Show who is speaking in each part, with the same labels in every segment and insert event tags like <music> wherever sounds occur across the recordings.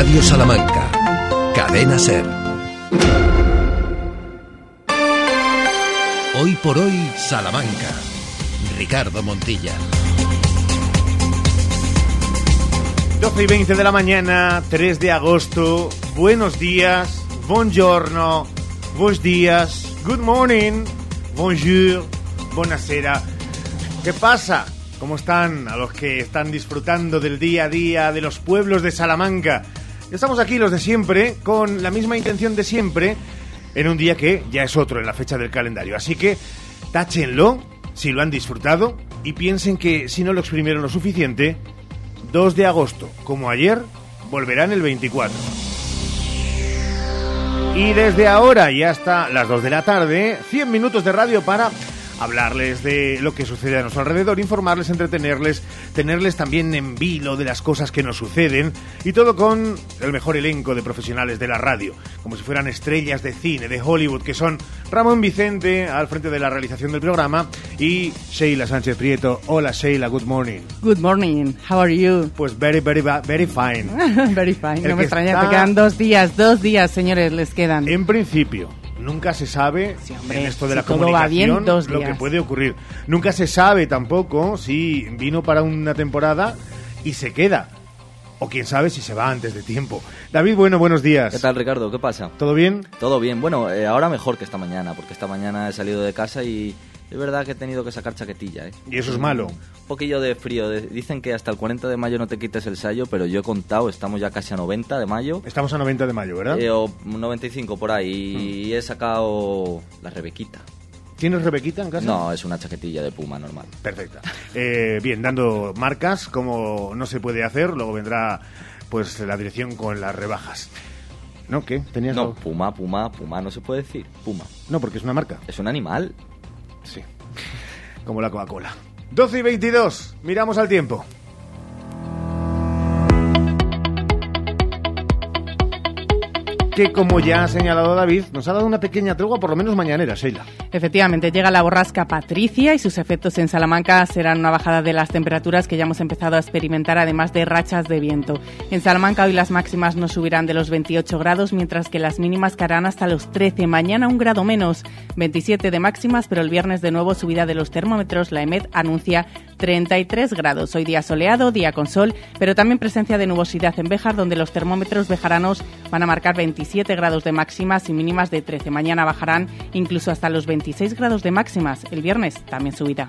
Speaker 1: Radio Salamanca. Cadena Ser. Hoy por hoy, Salamanca. Ricardo Montilla.
Speaker 2: 12 y 20 de la mañana, 3 de agosto. Buenos días, buongiorno, buenos días, good morning, bonjour, buonasera. ¿Qué pasa? ¿Cómo están a los que están disfrutando del día a día de los pueblos de Salamanca? Estamos aquí los de siempre, con la misma intención de siempre, en un día que ya es otro en la fecha del calendario. Así que táchenlo si lo han disfrutado y piensen que si no lo exprimieron lo suficiente, 2 de agosto, como ayer, volverán el 24. Y desde ahora y hasta las 2 de la tarde, 100 minutos de radio para hablarles de lo que sucede a nuestro alrededor, informarles, entretenerles, tenerles también en vilo de las cosas que nos suceden y todo con el mejor elenco de profesionales de la radio, como si fueran estrellas de cine, de Hollywood, que son Ramón Vicente al frente de la realización del programa y Sheila Sánchez Prieto. Hola Sheila, good morning.
Speaker 3: Good morning, how are you?
Speaker 2: Pues very, very, very fine. <laughs>
Speaker 3: Very fine,
Speaker 2: El
Speaker 3: no me extraña,
Speaker 2: está-
Speaker 3: te quedan dos días, dos días, señores, les quedan.
Speaker 2: En principio, nunca se sabe
Speaker 3: Sí, hombre,
Speaker 2: en esto de
Speaker 3: si
Speaker 2: la comunicación
Speaker 3: va bien, dos
Speaker 2: lo que puede ocurrir. Nunca se sabe tampoco si vino para una temporada y se queda. O quién sabe si se va antes de tiempo. David, bueno, buenos días.
Speaker 4: ¿Qué tal, Ricardo? ¿Qué pasa?
Speaker 2: ¿Todo bien?
Speaker 4: Todo bien. Bueno, eh, ahora mejor que esta mañana, porque esta mañana he salido de casa y es verdad que he tenido que sacar chaquetilla, ¿eh?
Speaker 2: Y eso es malo.
Speaker 4: Un poquillo de frío. Dicen que hasta el 40 de mayo no te quites el sayo, pero yo he contado, estamos ya casi a 90 de mayo.
Speaker 2: Estamos a 90 de mayo, ¿verdad?
Speaker 4: eh, o 95 por ahí. Y he sacado la Rebequita.
Speaker 2: ¿Tienes Rebequita en casa?
Speaker 4: No, es una chaquetilla de puma normal.
Speaker 2: Perfecta. Eh, bien, dando marcas, como no se puede hacer, luego vendrá pues la dirección con las rebajas. ¿No? ¿Qué? ¿Tenías
Speaker 4: No,
Speaker 2: algo?
Speaker 4: puma, puma, puma, no se puede decir. Puma.
Speaker 2: No, porque es una marca.
Speaker 4: Es un animal.
Speaker 2: Sí. Como la Coca-Cola. 12 y 22. Miramos al tiempo. Que como ya ha señalado David, nos ha dado una pequeña tregua, por lo menos mañanera, Sheila.
Speaker 3: Efectivamente, llega la borrasca Patricia y sus efectos en Salamanca serán una bajada de las temperaturas que ya hemos empezado a experimentar, además de rachas de viento. En Salamanca hoy las máximas no subirán de los 28 grados, mientras que las mínimas caerán hasta los 13. Mañana un grado menos, 27 de máximas, pero el viernes de nuevo subida de los termómetros. La EMED anuncia 33 grados. Hoy día soleado, día con sol, pero también presencia de nubosidad en Béjar, donde los termómetros bejaranos van a marcar 27 grados de máximas y mínimas de 13. Mañana bajarán incluso hasta los 26 grados de máximas. El viernes también subirá.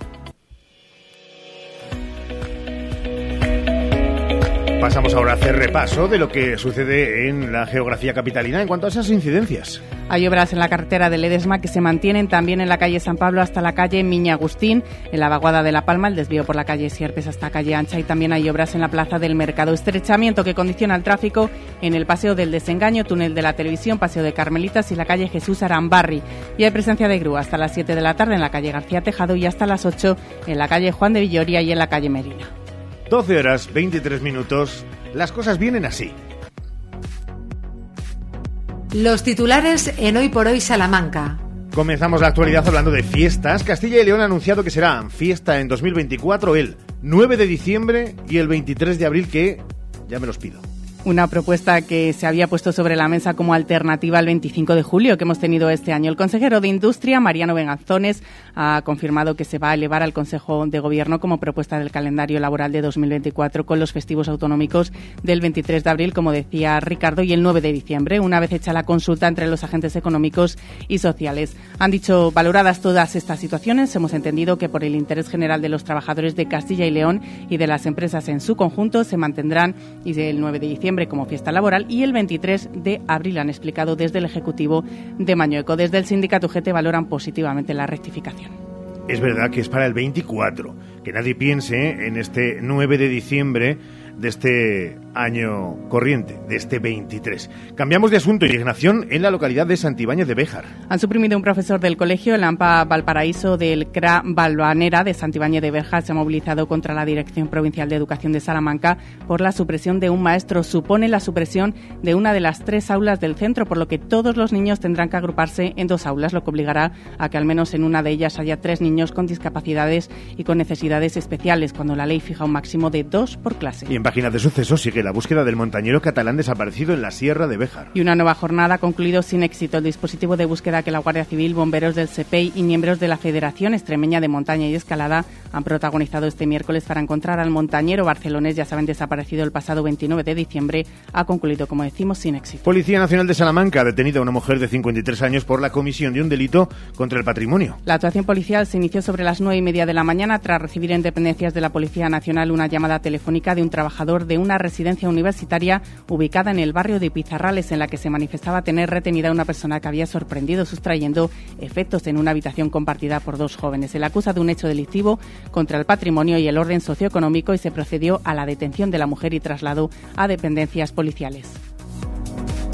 Speaker 2: Pasamos ahora a hacer repaso de lo que sucede en la geografía capitalina en cuanto a esas incidencias.
Speaker 3: Hay obras en la carretera de Ledesma que se mantienen también en la calle San Pablo hasta la calle Miña Agustín, en la vaguada de La Palma, el desvío por la calle Sierpes hasta calle Ancha y también hay obras en la plaza del Mercado. Estrechamiento que condiciona el tráfico en el Paseo del Desengaño, túnel de la Televisión, Paseo de Carmelitas y la calle Jesús Arambarri. Y hay presencia de grúa hasta las 7 de la tarde en la calle García Tejado y hasta las 8 en la calle Juan de Villoria y en la calle Merina.
Speaker 2: 12 horas 23 minutos. Las cosas vienen así.
Speaker 5: Los titulares en Hoy por Hoy Salamanca.
Speaker 2: Comenzamos la actualidad hablando de fiestas. Castilla y León ha anunciado que será fiesta en 2024 el 9 de diciembre y el 23 de abril, que ya me los pido.
Speaker 3: Una propuesta que se había puesto sobre la mesa como alternativa al 25 de julio que hemos tenido este año. El consejero de Industria, Mariano Venganzones, ha confirmado que se va a elevar al Consejo de Gobierno como propuesta del calendario laboral de 2024 con los festivos autonómicos del 23 de abril, como decía Ricardo, y el 9 de diciembre, una vez hecha la consulta entre los agentes económicos y sociales. Han dicho, valoradas todas estas situaciones, hemos entendido que por el interés general de los trabajadores de Castilla y León y de las empresas en su conjunto se mantendrán y el 9 de diciembre como fiesta laboral y el 23 de abril, han explicado desde el Ejecutivo de Mañueco. Desde el sindicato UGT valoran positivamente la rectificación.
Speaker 2: Es verdad que es para el 24. Que nadie piense en este 9 de diciembre de este año corriente, de este 23. Cambiamos de asunto. Indignación en la localidad de Santibáñez de Béjar.
Speaker 3: Han suprimido un profesor del colegio, el AMPA Valparaíso del CRA Balvanera de Santibáñez de Béjar. Se ha movilizado contra la Dirección Provincial de Educación de Salamanca por la supresión de un maestro. Supone la supresión de una de las tres aulas del centro, por lo que todos los niños tendrán que agruparse en dos aulas, lo que obligará a que al menos en una de ellas haya tres niños con discapacidades y con necesidades especiales, cuando la ley fija un máximo de dos por clase.
Speaker 2: Y en páginas de sucesos sigue la búsqueda del montañero catalán desaparecido en la Sierra de Béjar.
Speaker 3: Y una nueva jornada ha concluido sin éxito el dispositivo de búsqueda que la Guardia Civil, bomberos del CEPEI y miembros de la Federación Extremeña de Montaña y Escalada han protagonizado este miércoles para encontrar al montañero barcelonés, ya saben, desaparecido el pasado 29 de diciembre, ha concluido, como decimos, sin éxito.
Speaker 2: Policía Nacional de Salamanca ha detenido a una mujer de 53 años por la comisión de un delito contra el patrimonio.
Speaker 3: La actuación policial se inició sobre las nueve y media de la mañana tras recibir en dependencias de la Policía Nacional una llamada telefónica de un trabajador de una residencia universitaria ubicada en el barrio de Pizarrales, en la que se manifestaba tener retenida a una persona que había sorprendido sustrayendo efectos en una habitación compartida por dos jóvenes. Se le acusa de un hecho delictivo contra el patrimonio y el orden socioeconómico y se procedió a la detención de la mujer y traslado a dependencias policiales.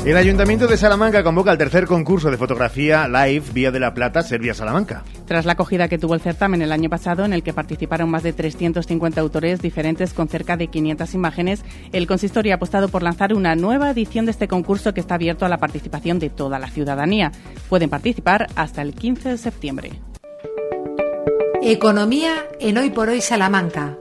Speaker 2: El Ayuntamiento de Salamanca convoca el tercer concurso de fotografía live Vía de la Plata Serbia Salamanca.
Speaker 3: Tras la acogida que tuvo el certamen el año pasado, en el que participaron más de 350 autores diferentes con cerca de 500 imágenes, el consistorio ha apostado por lanzar una nueva edición de este concurso que está abierto a la participación de toda la ciudadanía. Pueden participar hasta el 15 de septiembre.
Speaker 5: Economía en Hoy por Hoy Salamanca.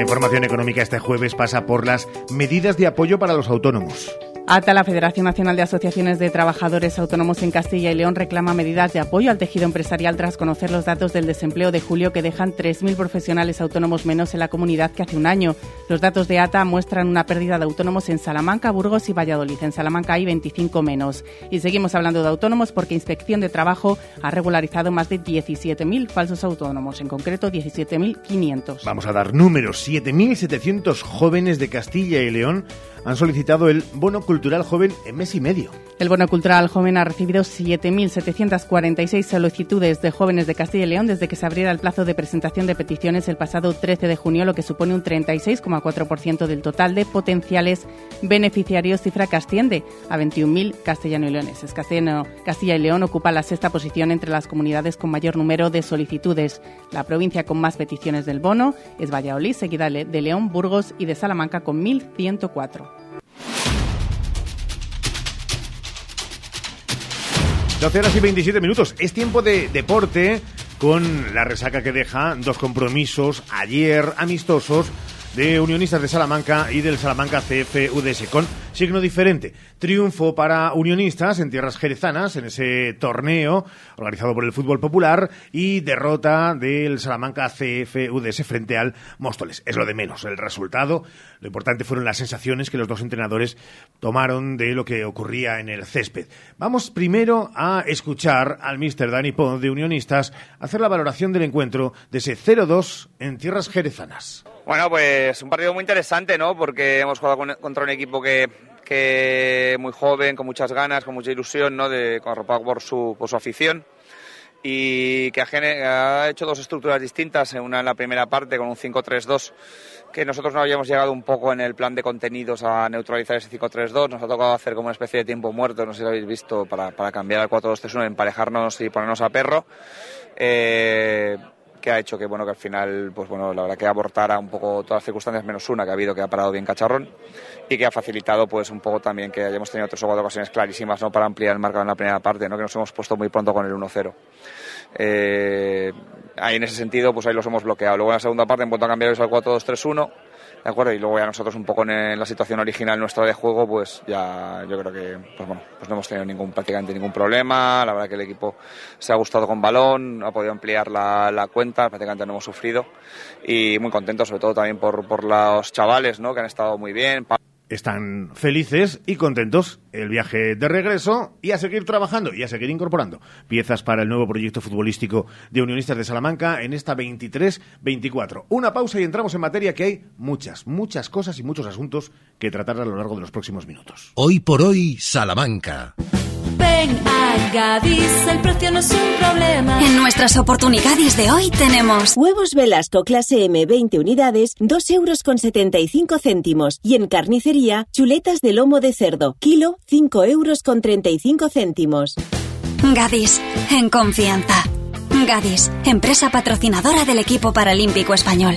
Speaker 2: La información económica este jueves pasa por las medidas de apoyo para los autónomos.
Speaker 3: ATA, la Federación Nacional de Asociaciones de Trabajadores Autónomos en Castilla y León, reclama medidas de apoyo al tejido empresarial tras conocer los datos del desempleo de julio que dejan 3.000 profesionales autónomos menos en la comunidad que hace un año. Los datos de ATA muestran una pérdida de autónomos en Salamanca, Burgos y Valladolid. En Salamanca hay 25 menos. Y seguimos hablando de autónomos porque Inspección de Trabajo ha regularizado más de 17.000 falsos autónomos, en concreto 17.500.
Speaker 2: Vamos a dar números. 7.700 jóvenes de Castilla y León han solicitado el bono cultural joven en mes y medio.
Speaker 3: El bono cultural joven ha recibido 7.746 solicitudes de jóvenes de Castilla y León desde que se abriera el plazo de presentación de peticiones el pasado 13 de junio, lo que supone un 36,4% del total de potenciales beneficiarios, cifra que asciende a 21.000 castellano y leoneses. Castilla y León ocupa la sexta posición entre las comunidades con mayor número de solicitudes. La provincia con más peticiones del bono es Valladolid, seguida de León, Burgos y de Salamanca con 1.104.
Speaker 2: 12 horas y 27 minutos. Es tiempo de deporte con la resaca que deja dos compromisos ayer amistosos de Unionistas de Salamanca y del Salamanca CF con signo diferente. Triunfo para Unionistas en tierras jerezanas en ese torneo organizado por el fútbol popular y derrota del Salamanca CF frente al Móstoles. Es lo de menos el resultado. Lo importante fueron las sensaciones que los dos entrenadores tomaron de lo que ocurría en el césped. Vamos primero a escuchar al mister Dani Pons de Unionistas hacer la valoración del encuentro de ese 0-2 en tierras jerezanas.
Speaker 6: Bueno, pues un partido muy interesante, ¿no? Porque hemos jugado contra un equipo que, que muy joven, con muchas ganas, con mucha ilusión, ¿no? De, arropado por su, por su afición y que ha, hecho dos estructuras distintas, una en la primera parte con un 5-3-2, que nosotros no habíamos llegado un poco en el plan de contenidos a neutralizar ese 5-3-2, nos ha tocado hacer como una especie de tiempo muerto, no sé si lo habéis visto, para, para cambiar al 4-2-3-1, emparejarnos y ponernos a perro. Eh, que ha hecho que bueno que al final pues bueno la verdad que abortara un poco todas las circunstancias menos una que ha habido que ha parado bien Cacharrón y que ha facilitado pues un poco también que hayamos tenido tres o cuatro ocasiones clarísimas no para ampliar el marcador en la primera parte no que nos hemos puesto muy pronto con el 1-0 eh, ahí en ese sentido pues ahí los hemos bloqueado. Luego en la segunda parte hemos vuelto a cambiar al 4-2-3-1 ¿de acuerdo? Y luego ya nosotros un poco en la situación original nuestra de juego, pues ya yo creo que pues bueno, pues no hemos tenido ningún, prácticamente ningún problema, la verdad que el equipo se ha gustado con balón, ha podido ampliar la, la cuenta, prácticamente no hemos sufrido y muy contentos sobre todo también por, por los chavales, ¿no? Que han estado muy bien
Speaker 2: están felices y contentos el viaje de regreso y a seguir trabajando y a seguir incorporando piezas para el nuevo proyecto futbolístico de Unionistas de Salamanca en esta 23-24. Una pausa y entramos en materia que hay muchas, muchas cosas y muchos asuntos que tratar a lo largo de los próximos minutos.
Speaker 1: Hoy por hoy, Salamanca.
Speaker 7: Ven a Gadis, el precio no es un problema.
Speaker 8: En nuestras oportunidades de hoy tenemos
Speaker 9: huevos Velasco clase M 20 unidades, 2 euros con 75 céntimos. Y en carnicería, chuletas de lomo de cerdo, kilo 5 euros con 35 céntimos.
Speaker 8: Gadis, en confianza. Gadis, empresa patrocinadora del equipo paralímpico español.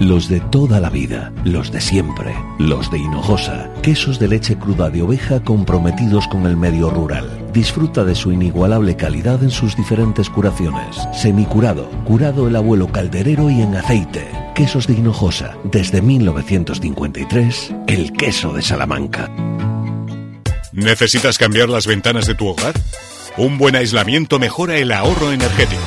Speaker 1: los de toda la vida, los de siempre, los de Hinojosa, quesos de leche cruda de oveja comprometidos con el medio rural. Disfruta de su inigualable calidad en sus diferentes curaciones. Semicurado, curado el abuelo calderero y en aceite. Quesos de Hinojosa, desde 1953, el queso de Salamanca.
Speaker 10: ¿Necesitas cambiar las ventanas de tu hogar? Un buen aislamiento mejora el ahorro energético.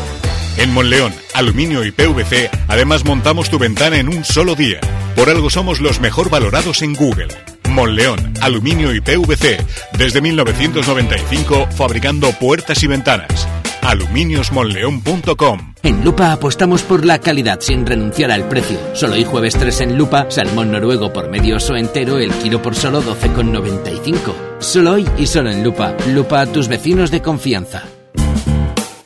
Speaker 10: En Monleón, Aluminio y PVC, además montamos tu ventana en un solo día. Por algo somos los mejor valorados en Google. Monleón, Aluminio y PVC, desde 1995 fabricando puertas y ventanas. aluminiosmonleón.com
Speaker 11: En Lupa apostamos por la calidad sin renunciar al precio. Solo hoy jueves 3 en Lupa, salmón noruego por medio oso entero, el kilo por solo 12,95. Solo hoy y solo en Lupa. Lupa a tus vecinos de confianza.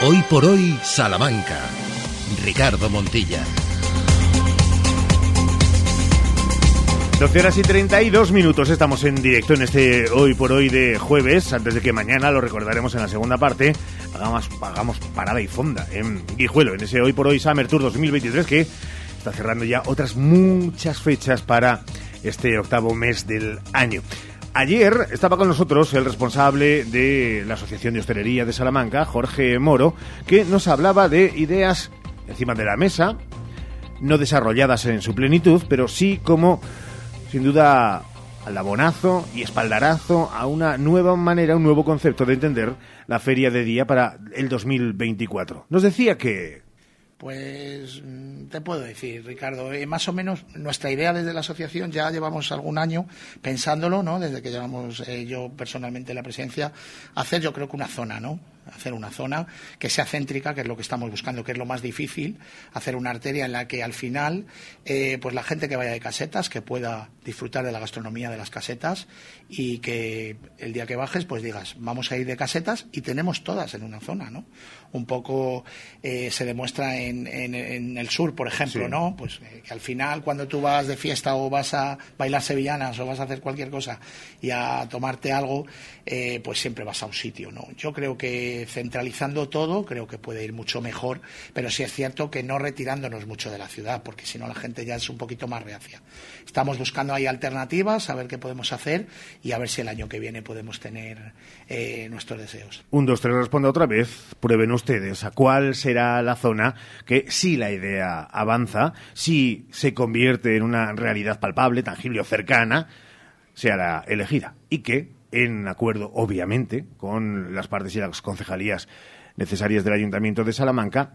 Speaker 1: Hoy por hoy, Salamanca. Ricardo Montilla.
Speaker 2: 12 horas y 32 minutos, estamos en directo en este hoy por hoy de jueves, antes de que mañana lo recordaremos en la segunda parte, hagamos, hagamos parada y fonda en Guijuelo, en ese hoy por hoy Summer Tour 2023 que está cerrando ya otras muchas fechas para este octavo mes del año. Ayer estaba con nosotros el responsable de la Asociación de Hostelería de Salamanca, Jorge Moro, que nos hablaba de ideas encima de la mesa, no desarrolladas en su plenitud, pero sí como, sin duda, alabonazo y espaldarazo a una nueva manera, un nuevo concepto de entender la feria de día para el 2024. Nos decía que
Speaker 12: pues mm, te puedo decir, Ricardo, eh, más o menos nuestra idea desde la asociación ya llevamos algún año pensándolo, ¿no? Desde que llevamos eh, yo personalmente la presencia, hacer yo creo que una zona, ¿no? hacer una zona que sea céntrica, que es lo que estamos buscando, que es lo más difícil, hacer una arteria en la que al final, eh, pues la gente que vaya de casetas, que pueda disfrutar de la gastronomía de las casetas y que el día que bajes, pues digas, vamos a ir de casetas y tenemos todas en una zona, ¿no? Un poco eh, se demuestra en, en, el sur, por ejemplo, ¿no? Pues eh, que al final cuando tú vas de fiesta o vas a bailar sevillanas o vas a hacer cualquier cosa y a tomarte algo, pues siempre vas a un sitio, ¿no? Yo creo que centralizando todo creo que puede ir mucho mejor, pero sí es cierto que no retirándonos mucho de la ciudad, porque si no la gente ya es un poquito más reacia. Estamos buscando ahí alternativas, a ver qué podemos hacer y a ver si el año que viene podemos tener eh, nuestros deseos.
Speaker 2: Un, dos, tres, responde otra vez. Prueben ustedes a cuál será la zona que si la idea avanza, si se convierte en una realidad palpable, tangible o cercana, sea la elegida. Y que en acuerdo, obviamente, con las partes y las concejalías necesarias del Ayuntamiento de Salamanca,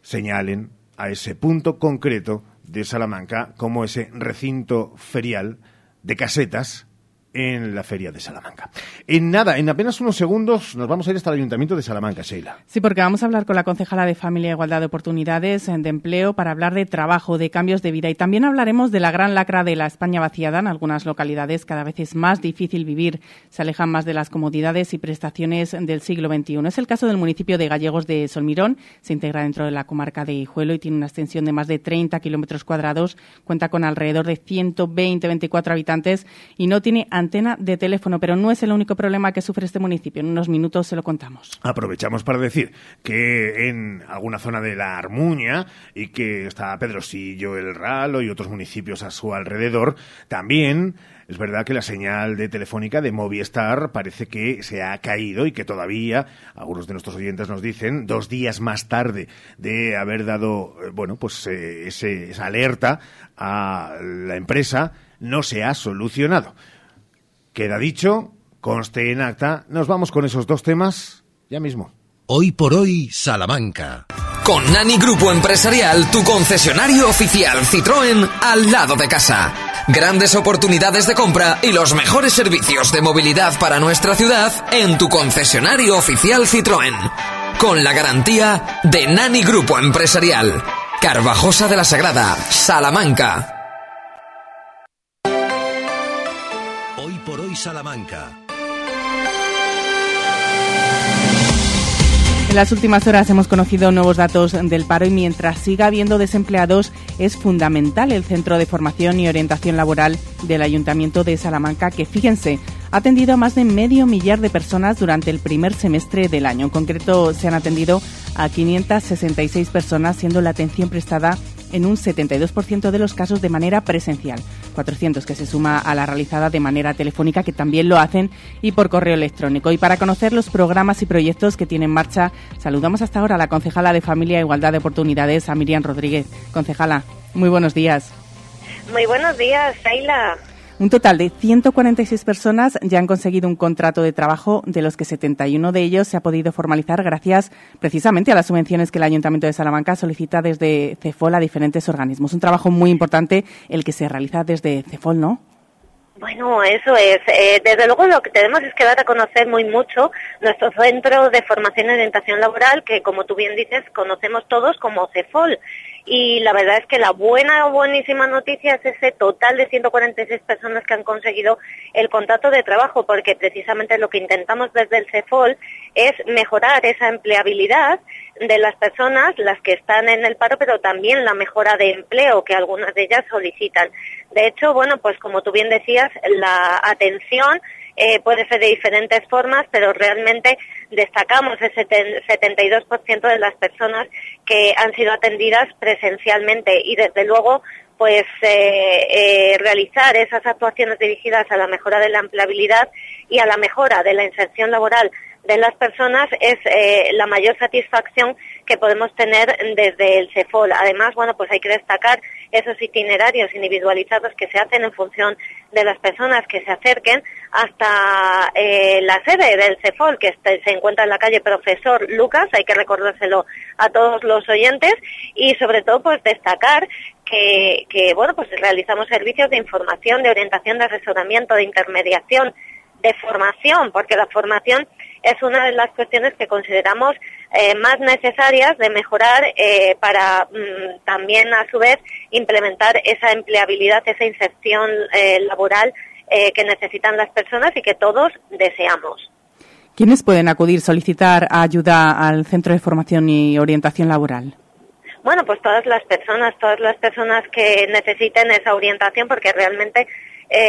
Speaker 2: señalen a ese punto concreto de Salamanca como ese recinto ferial de casetas en la Feria de Salamanca. En nada, en apenas unos segundos nos vamos a ir hasta el Ayuntamiento de Salamanca, Sheila.
Speaker 3: Sí, porque vamos a hablar con la concejala de Familia e Igualdad de Oportunidades de Empleo para hablar de trabajo, de cambios de vida y también hablaremos de la gran lacra de la España vaciada. En algunas localidades cada vez es más difícil vivir, se alejan más de las comodidades y prestaciones del siglo XXI. Es el caso del municipio de Gallegos de Solmirón, se integra dentro de la comarca de Hijuelo y tiene una extensión de más de 30 kilómetros cuadrados, cuenta con alrededor de 120-24 habitantes y no tiene antena de teléfono, pero no es el único problema que sufre este municipio. En unos minutos se lo contamos.
Speaker 2: Aprovechamos para decir que en alguna zona de la Armuña y que está Pedrosillo, El Ralo y otros municipios a su alrededor, también es verdad que la señal de telefónica de Movistar parece que se ha caído y que todavía, algunos de nuestros oyentes nos dicen, dos días más tarde de haber dado, eh, bueno, pues eh, esa alerta a la empresa, no se ha solucionado. Queda dicho, conste en acta, nos vamos con esos dos temas ya mismo.
Speaker 13: Hoy por hoy, Salamanca.
Speaker 14: Con Nani Grupo Empresarial, tu concesionario oficial Citroën al lado de casa. Grandes oportunidades de compra y los mejores servicios de movilidad para nuestra ciudad en tu concesionario oficial Citroën. Con la garantía de Nani Grupo Empresarial. Carvajosa de la Sagrada, Salamanca.
Speaker 13: Salamanca.
Speaker 3: En las últimas horas hemos conocido nuevos datos del paro y mientras siga habiendo desempleados es fundamental el Centro de Formación y Orientación Laboral del Ayuntamiento de Salamanca que, fíjense, ha atendido a más de medio millar de personas durante el primer semestre del año. En concreto, se han atendido a 566 personas, siendo la atención prestada en un 72% de los casos de manera presencial. 400 que se suma a la realizada de manera telefónica, que también lo hacen, y por correo electrónico. Y para conocer los programas y proyectos que tiene en marcha, saludamos hasta ahora a la concejala de Familia e Igualdad de Oportunidades, a Miriam Rodríguez. Concejala, muy buenos días.
Speaker 15: Muy buenos días, Sheila.
Speaker 3: Un total de 146 personas ya han conseguido un contrato de trabajo, de los que 71 de ellos se ha podido formalizar gracias precisamente a las subvenciones que el Ayuntamiento de Salamanca solicita desde CEFOL a diferentes organismos. Un trabajo muy importante el que se realiza desde CEFOL, ¿no?
Speaker 15: Bueno, eso es. Eh, desde luego lo que tenemos es que dar a conocer muy mucho nuestro centro de formación y orientación laboral, que como tú bien dices, conocemos todos como CEFOL y la verdad es que la buena o buenísima noticia es ese total de 146 personas que han conseguido el contrato de trabajo, porque precisamente lo que intentamos desde el CEFOL es mejorar esa empleabilidad de las personas, las que están en el paro, pero también la mejora de empleo que algunas de ellas solicitan. De hecho, bueno, pues como tú bien decías, la atención eh, puede ser de diferentes formas, pero realmente destacamos ese 72% de las personas que han sido atendidas presencialmente y desde luego pues eh, eh, realizar esas actuaciones dirigidas a la mejora de la empleabilidad y a la mejora de la inserción laboral de las personas es eh, la mayor satisfacción que podemos tener desde el CEFOL. Además, bueno, pues hay que destacar esos itinerarios individualizados que se hacen en función de las personas que se acerquen hasta eh, la sede del CEFOL, que se encuentra en la calle Profesor Lucas, hay que recordárselo a todos los oyentes, y sobre todo pues destacar que, que bueno, pues realizamos servicios de información, de orientación, de asesoramiento, de intermediación, de formación, porque la formación es una de las cuestiones que consideramos eh, más necesarias de mejorar eh, para mm, también, a su vez, implementar esa empleabilidad, esa inserción eh, laboral que necesitan las personas y que todos deseamos.
Speaker 3: ¿Quiénes pueden acudir, solicitar ayuda al Centro de Formación y Orientación Laboral?
Speaker 15: Bueno, pues todas las personas, todas las personas que necesiten esa orientación, porque realmente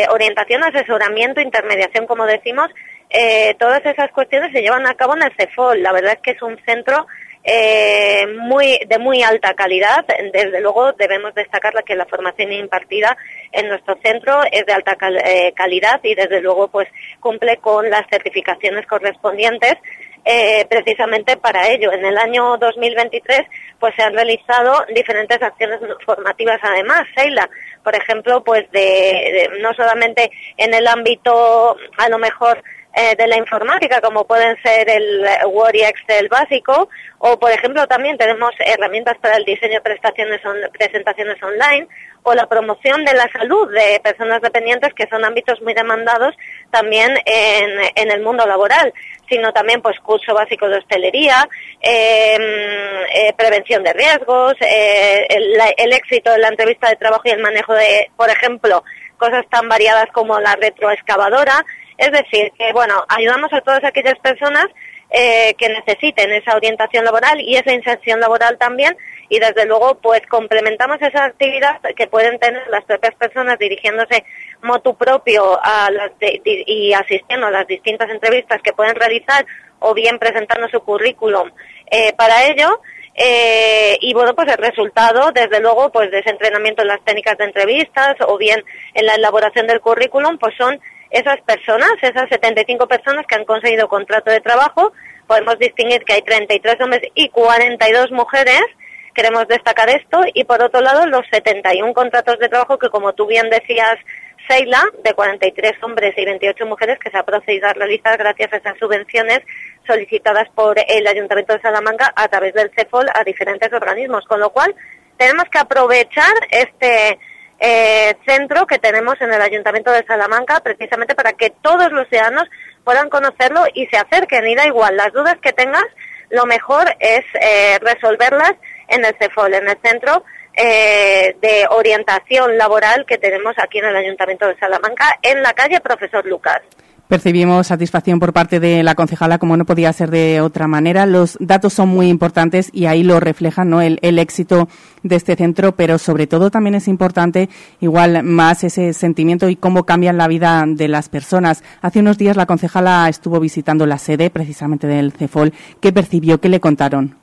Speaker 15: orientación, asesoramiento, intermediación, como decimos, eh, todas esas cuestiones se llevan a cabo en el CEFOL. La verdad es que es un centro eh, muy de muy alta calidad. Desde luego debemos destacar que la formación impartida en nuestro centro es de alta eh, calidad y desde luego pues cumple con las certificaciones correspondientes. precisamente para ello. En el año 2023 pues se han realizado diferentes acciones formativas además, Sheila, por ejemplo, pues de, no solamente en el ámbito a lo mejor eh, de la informática, como pueden ser el Word y Excel básico, o por ejemplo también tenemos herramientas para el diseño de presentaciones online, o la promoción de la salud de personas dependientes, que son ámbitos muy demandados también en, el mundo laboral, sino también pues curso básico de hostelería, em, eh, prevención de riesgos, eh, el éxito de la entrevista de trabajo y el manejo de, por ejemplo, cosas tan variadas como la retroexcavadora, es decir, que bueno, ayudamos a todas aquellas personas eh, que necesiten esa orientación laboral y esa inserción laboral también y desde luego pues complementamos esa actividad que pueden tener las propias personas dirigiéndose motu propio a las y asistiendo a las distintas entrevistas que pueden realizar o bien presentando su currículum eh, para ello eh, y bueno, pues el resultado, desde luego, pues de ese entrenamiento en las técnicas de entrevistas o bien en la elaboración del currículum, pues son esas personas, esas 75 personas que han conseguido contrato de trabajo, podemos distinguir que hay 33 hombres y 42 mujeres, queremos destacar esto, y por otro lado los 71 contratos de trabajo que como tú bien decías, Seila, de 43 hombres y 28 mujeres, que se ha procedido a realizar gracias a esas subvenciones solicitadas por el Ayuntamiento de Salamanca a través del CEFOL a diferentes organismos. Con lo cual, tenemos que aprovechar este eh, centro que tenemos en el Ayuntamiento de Salamanca precisamente para que todos los ciudadanos puedan conocerlo y se acerquen. Y da igual, las dudas que tengas, lo mejor es eh, resolverlas en el CEFOL, en el centro eh, de orientación laboral que tenemos aquí en el Ayuntamiento de Salamanca, en la calle Profesor Lucas.
Speaker 3: Percibimos satisfacción por parte de la concejala, como no podía ser de otra manera. Los datos son muy importantes y ahí lo reflejan ¿no? el, el éxito de este centro, pero sobre todo también es importante igual más ese sentimiento y cómo cambian la vida de las personas. Hace unos días la concejala estuvo visitando la sede precisamente del CEFOL. ¿Qué percibió? ¿Qué le contaron?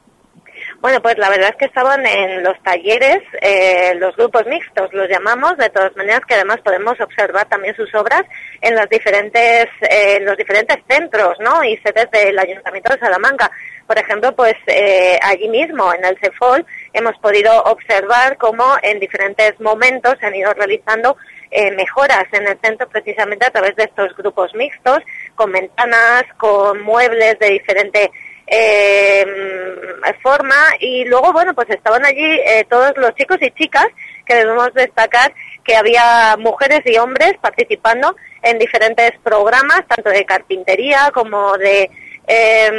Speaker 15: Bueno, pues la verdad es que estaban en los talleres, eh, los grupos mixtos, los llamamos, de todas maneras que además podemos observar también sus obras en los diferentes, eh, los diferentes centros, ¿no? Y sedes del Ayuntamiento de Salamanca. Por ejemplo, pues eh, allí mismo, en el CEFOL, hemos podido observar cómo en diferentes momentos se han ido realizando eh, mejoras en el centro precisamente a través de estos grupos mixtos, con ventanas, con muebles de diferente eh, forma y luego, bueno, pues estaban allí eh, todos los chicos y chicas que debemos destacar que había mujeres y hombres participando en diferentes programas, tanto de carpintería como de eh,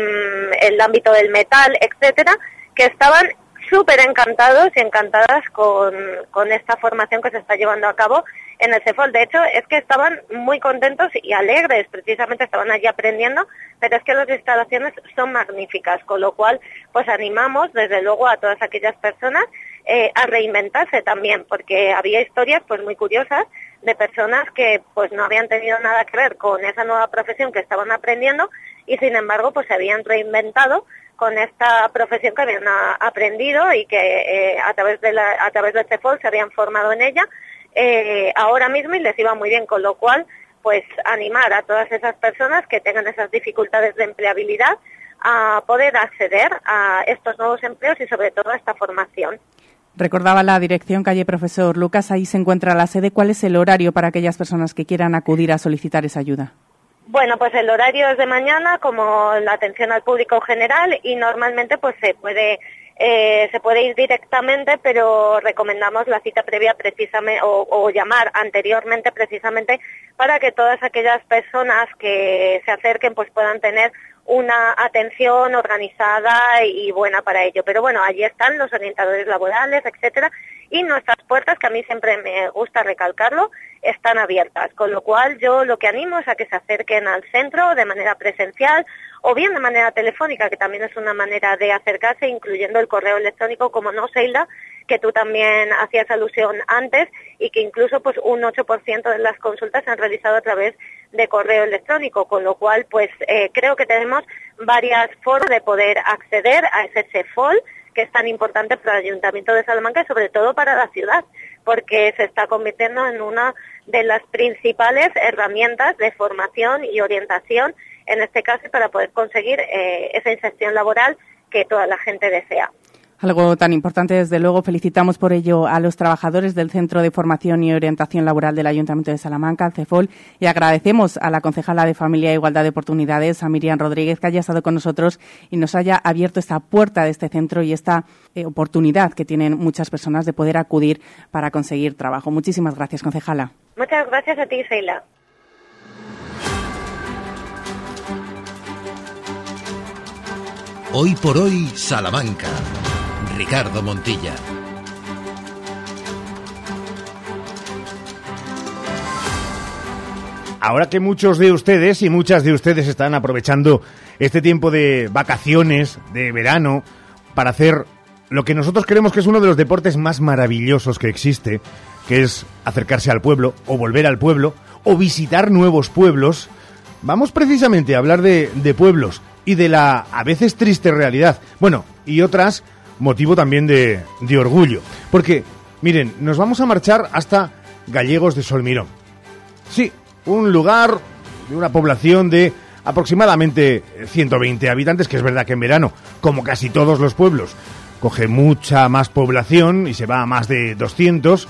Speaker 15: el ámbito del metal, etcétera, que estaban súper encantados y encantadas con, con esta formación que se está llevando a cabo en el CEFOL. De hecho, es que estaban muy contentos y alegres, precisamente estaban allí aprendiendo, pero es que las instalaciones son magníficas, con lo cual, pues animamos desde luego a todas aquellas personas eh, a reinventarse también, porque había historias pues muy curiosas de personas que pues no habían tenido nada que ver con esa nueva profesión que estaban aprendiendo y sin embargo pues se habían reinventado con esta profesión que habían aprendido y que eh, a través de la, a través CEFOL se habían formado en ella eh, ahora mismo y les iba muy bien, con lo cual pues animar a todas esas personas que tengan esas dificultades de empleabilidad a poder acceder a estos nuevos empleos y sobre todo a esta formación.
Speaker 3: Recordaba la dirección calle Profesor Lucas, ahí se encuentra la sede. ¿Cuál es el horario para aquellas personas que quieran acudir a solicitar esa ayuda?
Speaker 15: Bueno, pues el horario es de mañana, como la atención al público en general, y normalmente pues se puede eh, se puede ir directamente, pero recomendamos la cita previa precisamente o, o llamar anteriormente precisamente para que todas aquellas personas que se acerquen pues puedan tener una atención organizada y buena para ello. Pero bueno, allí están los orientadores laborales, etcétera, y nuestras puertas, que a mí siempre me gusta recalcarlo, están abiertas. Con lo cual yo lo que animo es a que se acerquen al centro de manera presencial o bien de manera telefónica, que también es una manera de acercarse, incluyendo el correo electrónico, como no, Seila, que tú también hacías alusión antes y que incluso pues un 8% de las consultas se han realizado a través de correo electrónico, con lo cual pues eh, creo que tenemos varias formas de poder acceder a ese CEFOL que es tan importante para el Ayuntamiento de Salamanca y sobre todo para la ciudad, porque se está convirtiendo en una de las principales herramientas de formación y orientación, en este caso, para poder conseguir eh, esa inserción laboral que toda la gente desea.
Speaker 3: Algo tan importante, desde luego, felicitamos por ello a los trabajadores del Centro de Formación y Orientación Laboral del Ayuntamiento de Salamanca, CEFOL, y agradecemos a la concejala de Familia e Igualdad de Oportunidades, a Miriam Rodríguez, que haya estado con nosotros y nos haya abierto esta puerta de este centro y esta eh, oportunidad que tienen muchas personas de poder acudir para conseguir trabajo. Muchísimas gracias, concejala.
Speaker 15: Muchas gracias a ti, Sheila.
Speaker 13: Hoy por hoy, Salamanca. Ricardo Montilla.
Speaker 2: Ahora que muchos de ustedes y muchas de ustedes están aprovechando este tiempo de vacaciones, de verano, para hacer lo que nosotros creemos que es uno de los deportes más maravillosos que existe, que es acercarse al pueblo, o volver al pueblo, o visitar nuevos pueblos, vamos precisamente a hablar de, de pueblos y de la a veces triste realidad. Bueno, y otras, motivo también de, de orgullo. Porque, miren, nos vamos a marchar hasta Gallegos de Solmirón. Sí, un lugar de una población de aproximadamente 120 habitantes, que es verdad que en verano, como casi todos los pueblos, coge mucha más población y se va a más de 200.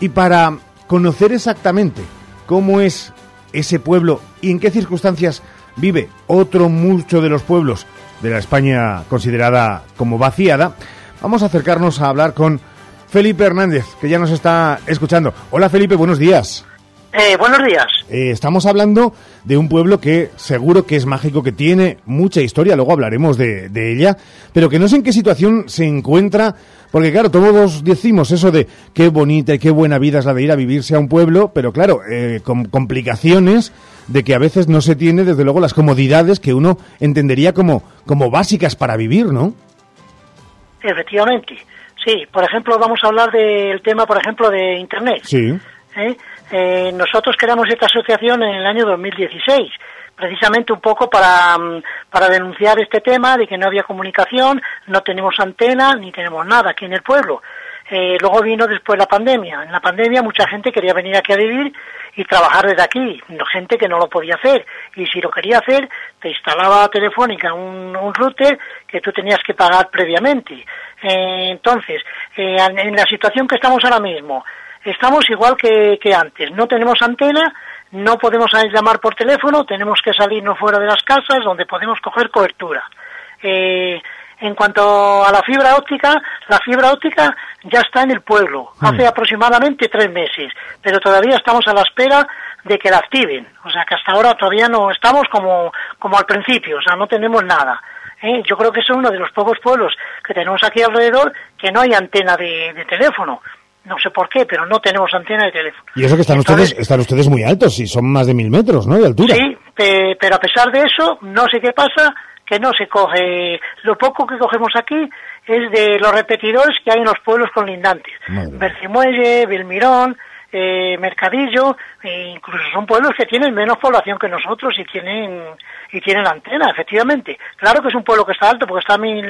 Speaker 2: Y para conocer exactamente cómo es ese pueblo y en qué circunstancias vive otro mucho de los pueblos de la España considerada como vaciada, vamos a acercarnos a hablar con Felipe Hernández, que ya nos está escuchando. Hola Felipe, buenos días.
Speaker 16: Eh, buenos días.
Speaker 2: Eh, estamos hablando de un pueblo que seguro que es mágico, que tiene mucha historia, luego hablaremos de, de, ella, pero que no sé en qué situación se encuentra, porque claro, todos decimos eso de qué bonita y qué buena vida es la de ir a vivirse a un pueblo, pero claro, eh, con complicaciones de que a veces no se tiene, desde luego, las comodidades que uno entendería como, como básicas para vivir, ¿no?
Speaker 16: Efectivamente, sí. Por ejemplo, vamos a hablar del tema, por ejemplo, de Internet.
Speaker 2: Sí.
Speaker 16: ¿Eh? Eh, nosotros creamos esta asociación en el año 2016, precisamente un poco para, mm, para denunciar este tema de que no había comunicación, no tenemos antena ni tenemos nada aquí en el pueblo. Eh, luego vino después la pandemia. En la pandemia mucha gente quería venir aquí a vivir y trabajar desde aquí, gente que no lo podía hacer. Y si lo quería hacer, te instalaba Telefónica un, un router que tú tenías que pagar previamente. Eh, entonces, eh, en la situación que estamos ahora mismo, estamos igual que, que antes. No tenemos antena, no podemos llamar por teléfono, tenemos que salirnos fuera de las casas donde podemos coger cobertura. Eh, en cuanto a la fibra óptica, la fibra óptica ya está en el pueblo, hace aproximadamente tres meses, pero todavía estamos a la espera de que la activen. O sea que hasta ahora todavía no estamos como, como al principio, o sea, no tenemos nada. ¿eh? Yo creo que es uno de los pocos pueblos que tenemos aquí alrededor que no hay antena de, de teléfono. No sé por qué, pero no tenemos antena de teléfono.
Speaker 2: Y eso que están ustedes están ustedes muy altos, si son más de mil metros, ¿no? De altura.
Speaker 16: Sí, pe- pero a pesar de eso, no sé qué pasa, que no se coge. Lo poco que cogemos aquí es de los repetidores que hay en los pueblos colindantes. Bercimuelle, Vilmirón, eh, Mercadillo, e incluso son pueblos que tienen menos población que nosotros y tienen y tienen antena, efectivamente. Claro que es un pueblo que está alto porque está a mil,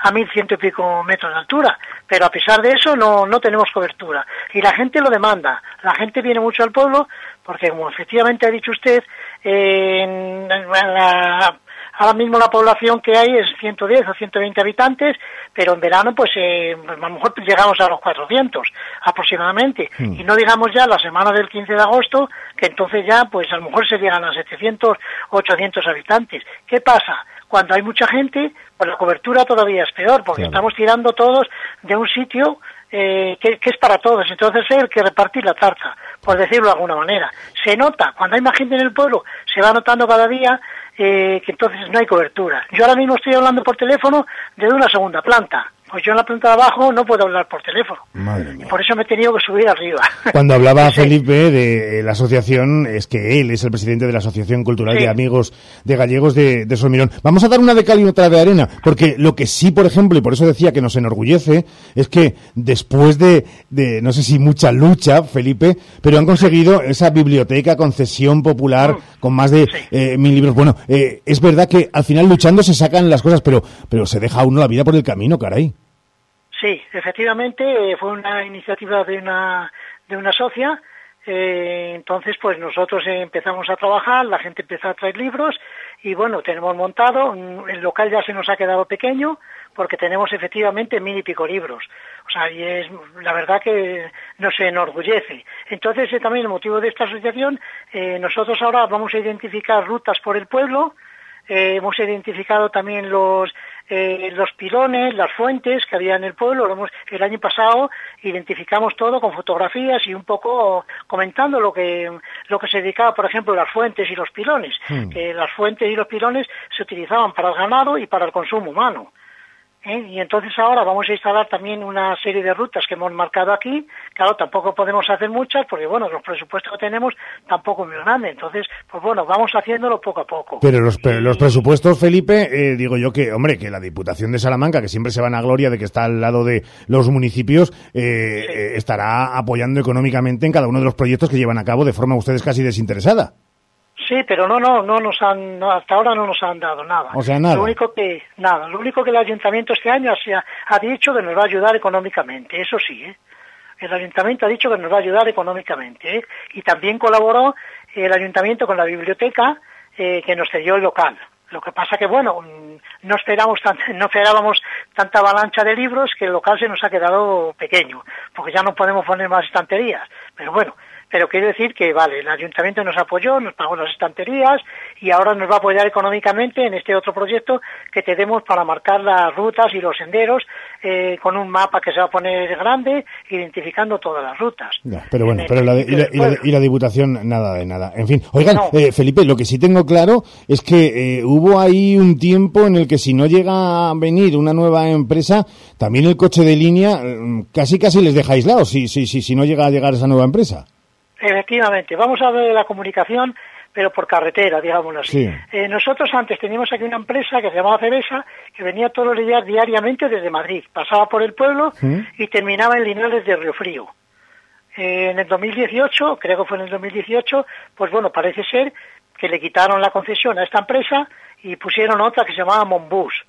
Speaker 16: a mil ciento y pico metros de altura, pero a pesar de eso no, no tenemos cobertura. Y la gente lo demanda. La gente viene mucho al pueblo porque, como efectivamente ha dicho usted, eh, en- la- ahora mismo la población que hay es 110 o 120 habitantes, pero en verano pues eh, a lo mejor llegamos a los 400 aproximadamente.
Speaker 17: Hmm.
Speaker 16: Y no digamos ya la semana del 15 de agosto, que entonces ya pues a lo mejor se llegan a 700, 800 habitantes. ¿Qué pasa? Cuando hay mucha gente, pues la cobertura todavía es peor, porque estamos tirando todos de un sitio eh, que, que es para todos. Entonces hay que repartir la tarta, por decirlo de alguna manera. Se nota, cuando hay más gente en el pueblo, se va notando cada día eh, que entonces no hay cobertura. Yo ahora mismo estoy hablando por teléfono desde una segunda planta. Pues yo en la planta de abajo no puedo hablar por teléfono.
Speaker 2: Madre mía.
Speaker 16: Por eso me he tenido que subir arriba. <laughs>
Speaker 2: Cuando hablaba Felipe de la asociación, es que él es el presidente de la Asociación Cultural
Speaker 16: Sí.
Speaker 2: de Amigos de Gallegos de, de Solmirón. Vamos a dar una de cal y otra de arena, porque lo que sí, por ejemplo, y por eso decía que nos enorgullece, es que después de, de no sé si mucha lucha, Felipe, pero han conseguido esa biblioteca concesión popular con más de eh, mil libros. Bueno, eh, es verdad que al final luchando se sacan las cosas, pero, pero se deja uno la vida por el camino, caray.
Speaker 16: Sí, efectivamente eh, fue una iniciativa de una de una socia. eh, entonces, pues nosotros empezamos a trabajar, la gente empezó a traer libros y bueno, tenemos montado. El local ya se nos ha quedado pequeño porque tenemos efectivamente mil y pico libros. O sea, y es la verdad que nos enorgullece. Entonces, eh, también el motivo de esta asociación, nosotros ahora vamos a identificar rutas por el pueblo. hemos identificado también los eh, los pilones, las fuentes que había en el pueblo. Lo hemos- el año pasado identificamos todo con fotografías y un poco comentando lo que lo que se dedicaba, por ejemplo, las fuentes y los pilones.
Speaker 17: Hmm.
Speaker 16: Que las fuentes y los pilones se utilizaban para el ganado y para el consumo humano. ¿Eh? Y entonces ahora vamos a instalar también una serie de rutas que hemos marcado aquí. Claro, tampoco podemos hacer muchas porque, bueno, los presupuestos que tenemos tampoco es muy grande. Entonces, pues bueno, vamos haciéndolo poco a poco.
Speaker 2: Pero los, pre- los presupuestos, Felipe, eh, digo yo que, hombre, que la Diputación de Salamanca, que siempre se van a gloria de que está al lado de los municipios, eh, eh, estará apoyando económicamente en cada uno de los proyectos que llevan a cabo de forma ustedes casi desinteresada.
Speaker 16: Sí, pero no, no, no nos han, no, hasta ahora no nos han dado nada.
Speaker 2: O sea, nada.
Speaker 16: Lo único que, nada, lo único que el ayuntamiento este año ha, ha dicho que nos va a ayudar económicamente, eso sí, ¿eh? El ayuntamiento ha dicho que nos va a ayudar económicamente, ¿eh? Y también colaboró el ayuntamiento con la biblioteca eh, que nos cedió el local. Lo que pasa que, bueno, mm, no esperamos tan- <laughs> no esperábamos tanta avalancha de libros que el local se nos ha quedado pequeño, porque ya no podemos poner más estanterías. Pero bueno, pero quiero decir que, vale, el ayuntamiento nos apoyó, nos pagó las estanterías y ahora nos va a apoyar económicamente en este otro proyecto que tenemos para marcar las rutas y los senderos eh, con un mapa que se va a poner grande, identificando todas las rutas.
Speaker 2: pero bueno, pero la y, la, y, la, Diputación, nada de nada. En fin, oigan, eh, Felipe, lo que sí tengo claro es que eh, hubo ahí un tiempo en el que si no llega a venir una nueva empresa, también el coche de línea mm, casi casi les deja aislados si, si, si, si no llega a llegar esa nueva empresa.
Speaker 16: Efectivamente, vamos a ver la comunicación, pero por carretera, digámoslo así. Eh, nosotros antes teníamos aquí una empresa que se llamaba Ceresa, que venía todos los días diariamente desde Madrid, pasaba por el pueblo y terminaba en Linares de Río Frío. Eh, en el 2018, creo que fue en el 2018, pues bueno, parece ser que le quitaron la concesión a esta empresa y pusieron otra que se llamaba Monbus.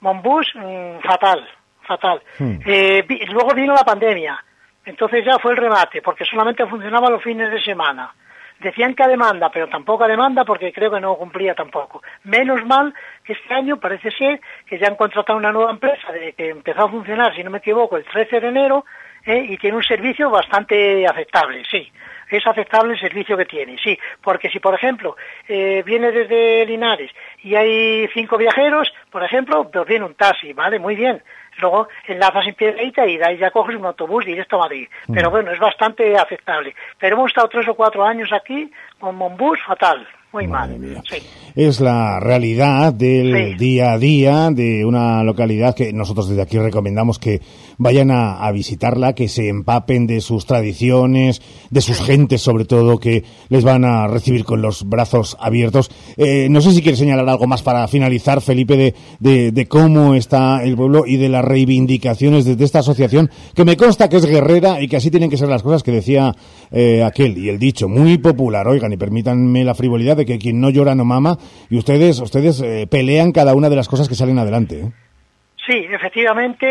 Speaker 16: Monbus, mm, fatal, fatal. Eh, luego vino la pandemia entonces ya fue el remate, porque solamente funcionaba los fines de semana. Decían que a demanda, pero tampoco a demanda porque creo que no cumplía tampoco. Menos mal que este año parece ser que ya han contratado una nueva empresa de, que empezó a funcionar, si no me equivoco, el 13 de enero ¿eh? y tiene un servicio bastante aceptable, sí. Es aceptable el servicio que tiene, sí. Porque si, por ejemplo, eh, viene desde Linares y hay cinco viajeros, por ejemplo, pues viene un taxi, ¿vale? Muy bien luego enlazas en Piedreita y de ahí ya coges un autobús directo a Madrid. Mm. Pero bueno, es bastante aceptable. Pero hemos estado tres o cuatro años aquí con Monbus fatal. Muy mal.
Speaker 2: Es la realidad del día a día de una localidad que nosotros desde aquí recomendamos que vayan a, visitarla, que se empapen de sus tradiciones, de sus gentes sobre todo, que les van a recibir con los brazos abiertos. Eh, no sé si quiere señalar algo más para finalizar, Felipe, de, de, cómo está el pueblo y de las reivindicaciones de, esta asociación, que me consta que es guerrera y que así tienen que ser las cosas que decía eh, aquel y el dicho, muy popular, oigan, y permítanme la frivolidad que quien no llora no mama y ustedes, ustedes eh, pelean cada una de las cosas que salen adelante. ¿eh?
Speaker 16: Sí, efectivamente,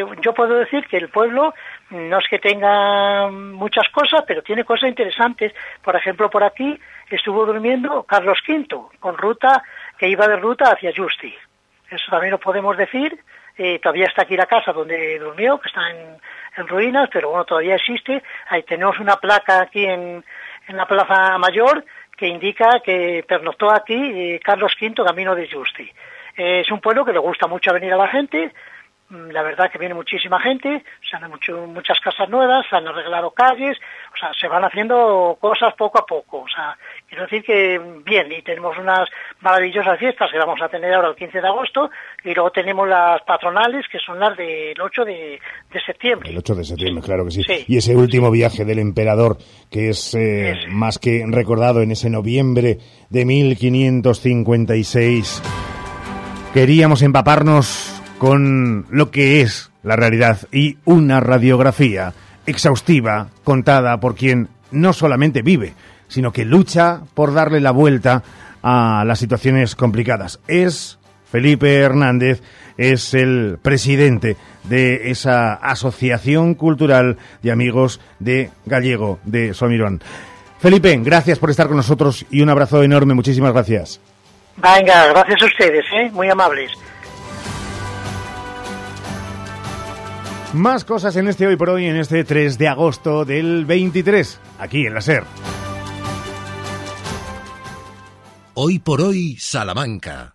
Speaker 16: eh, yo puedo decir que el pueblo no es que tenga muchas cosas, pero tiene cosas interesantes. Por ejemplo, por aquí estuvo durmiendo Carlos V, con ruta que iba de ruta hacia Justi. Eso también lo podemos decir. todavía está aquí la casa donde durmió, que está en, en, ruinas, pero bueno, todavía existe. Ahí tenemos una placa aquí en, en la Plaza Mayor que indica que pernoctó aquí eh, Carlos V camino de Justi. Eh, es un pueblo que le gusta mucho venir a la gente, mm, la verdad que viene muchísima gente, se han hecho muchas casas nuevas, se han arreglado calles, o sea, se van haciendo cosas poco a poco, o sea, quiero decir que bien, y tenemos unas maravillosas fiestas que vamos a tener ahora el 15 de agosto, y luego tenemos las patronales, que son las del 8 de, septiembre.
Speaker 2: El 8 de septiembre, claro que sí. Y ese último viaje del emperador, que es eh, más que recordado en ese noviembre de 1556, queríamos empaparnos con lo que es la realidad y una radiografía exhaustiva contada por quien no solamente vive, sino que lucha por darle la vuelta a las situaciones complicadas. Es Felipe Hernández, es el presidente de esa Asociación Cultural de Amigos de Gallego de Somirón. Felipe, gracias por estar con nosotros y un abrazo enorme. Muchísimas gracias.
Speaker 16: Venga, gracias a ustedes, ¿eh? muy amables.
Speaker 2: Más cosas en este hoy por hoy, en este 3 de agosto del 23, aquí en la SER.
Speaker 18: Hoy por hoy, Salamanca.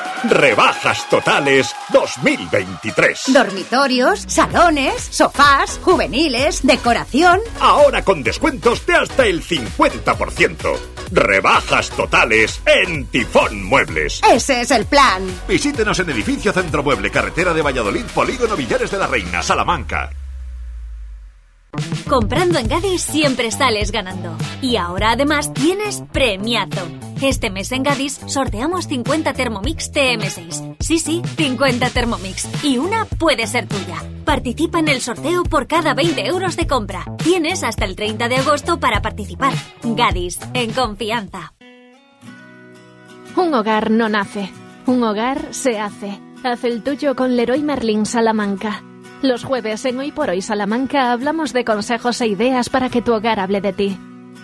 Speaker 19: Rebajas totales 2023.
Speaker 20: Dormitorios, salones, sofás, juveniles, decoración.
Speaker 19: Ahora con descuentos de hasta el 50%. Rebajas totales en Tifón Muebles.
Speaker 20: Ese es el plan.
Speaker 19: Visítenos en edificio Centro Mueble, carretera de Valladolid, Polígono Villares de la Reina, Salamanca.
Speaker 21: Comprando en Gadis siempre sales ganando. Y ahora además tienes premiazo. Este mes en Gadis sorteamos 50 Thermomix TM6. Sí, sí, 50 Thermomix. Y una puede ser tuya. Participa en el sorteo por cada 20 euros de compra. Tienes hasta el 30 de agosto para participar. Gadis, en confianza.
Speaker 22: Un hogar no nace, un hogar se hace. Haz el tuyo con Leroy Merlin Salamanca. Los jueves en Hoy por Hoy Salamanca hablamos de consejos e ideas para que tu hogar hable de ti.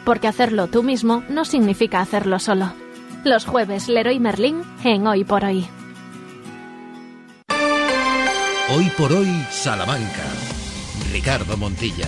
Speaker 22: Porque hacerlo tú mismo no significa hacerlo solo. Los jueves Leroy Merlin en Hoy por Hoy.
Speaker 13: Hoy por hoy, Salamanca. Ricardo Montilla.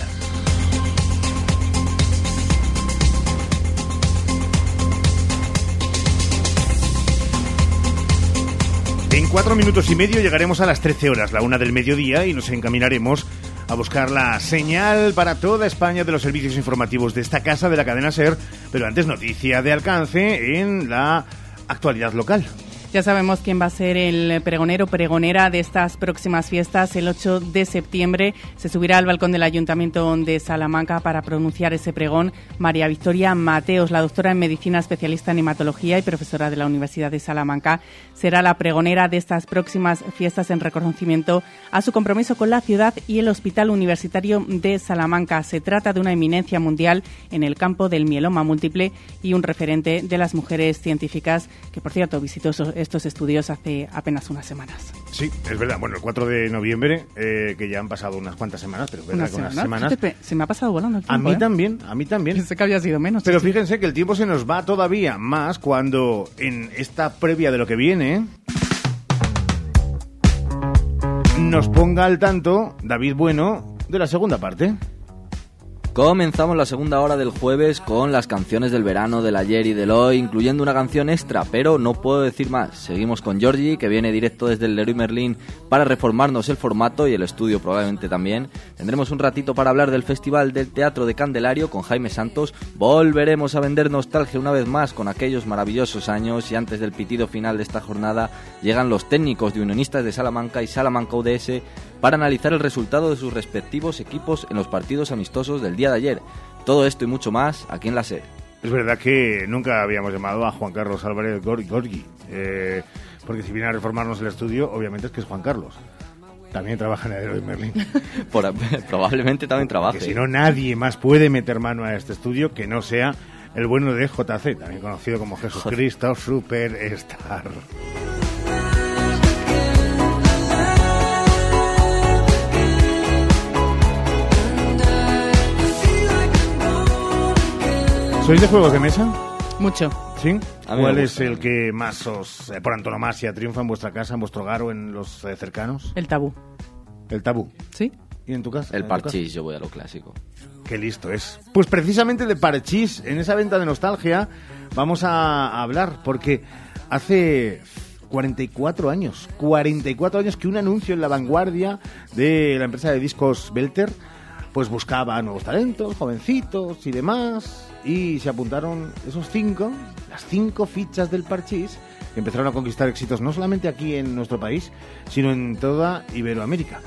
Speaker 2: En cuatro minutos y medio llegaremos a las 13 horas, la una del mediodía, y nos encaminaremos a buscar la señal para toda España de los servicios informativos de esta casa de la cadena SER, pero antes noticia de alcance en la actualidad local.
Speaker 3: Ya sabemos quién va a ser el pregonero pregonera de estas próximas fiestas. El 8 de septiembre se subirá al balcón del Ayuntamiento de Salamanca para pronunciar ese pregón María Victoria Mateos, la doctora en medicina especialista en hematología y profesora de la Universidad de Salamanca. Será la pregonera de estas próximas fiestas en reconocimiento a su compromiso con la ciudad y el Hospital Universitario de Salamanca. Se trata de una eminencia mundial en el campo del mieloma múltiple y un referente de las mujeres científicas que, por cierto, visitó estos estudios hace apenas unas semanas.
Speaker 2: Sí, es verdad. Bueno, el 4 de noviembre, eh, que ya han pasado unas cuantas semanas, pero es verdad que unas semanas.
Speaker 3: Se me ha pasado volando el
Speaker 2: tiempo, A mí
Speaker 3: ¿eh?
Speaker 2: también, a mí también.
Speaker 3: Pensé que había sido menos.
Speaker 2: Pero fíjense que el tiempo se nos va todavía más cuando en esta previa de lo que viene nos ponga al tanto David Bueno de la segunda parte.
Speaker 4: Comenzamos la segunda hora del jueves con las canciones del verano, del ayer y del hoy, incluyendo una canción extra, pero no puedo decir más. Seguimos con Georgie, que viene directo desde el Leroy Merlin para reformarnos el formato y el estudio probablemente también. Tendremos un ratito para hablar del Festival del Teatro de Candelario con Jaime Santos. Volveremos a vender nostalgia una vez más con aquellos maravillosos años y antes del pitido final de esta jornada llegan los técnicos de Unionistas de Salamanca y Salamanca UDS para analizar el resultado de sus respectivos equipos en los partidos amistosos del día de ayer. Todo esto y mucho más aquí en la SER.
Speaker 2: Es verdad que nunca habíamos llamado a Juan Carlos Álvarez Gorgi, eh, porque si viene a reformarnos el estudio, obviamente es que es Juan Carlos. También trabaja en Héroe Merlin. <laughs> <laughs>
Speaker 4: probablemente también trabaja.
Speaker 2: si no, nadie más puede meter mano a este estudio que no sea el bueno de JC, también conocido como Jesucristo Superstar. ¿Sois de juegos de mesa?
Speaker 3: Mucho.
Speaker 2: ¿Sí? ¿Cuál es el que más os, eh, por antonomasia, triunfa en vuestra casa, en vuestro hogar o en los eh, cercanos?
Speaker 3: El tabú.
Speaker 2: ¿El tabú?
Speaker 3: Sí.
Speaker 2: ¿Y en tu casa?
Speaker 4: El parchís, yo voy a lo clásico.
Speaker 2: Qué listo es. Pues precisamente de parchís, en esa venta de nostalgia, vamos a hablar, porque hace 44 años, 44 años que un anuncio en la vanguardia de la empresa de discos Belter, pues buscaba nuevos talentos, jovencitos y demás, y se apuntaron esos cinco, las cinco fichas del Parchís, que empezaron a conquistar éxitos no solamente aquí en nuestro país, sino en toda Iberoamérica.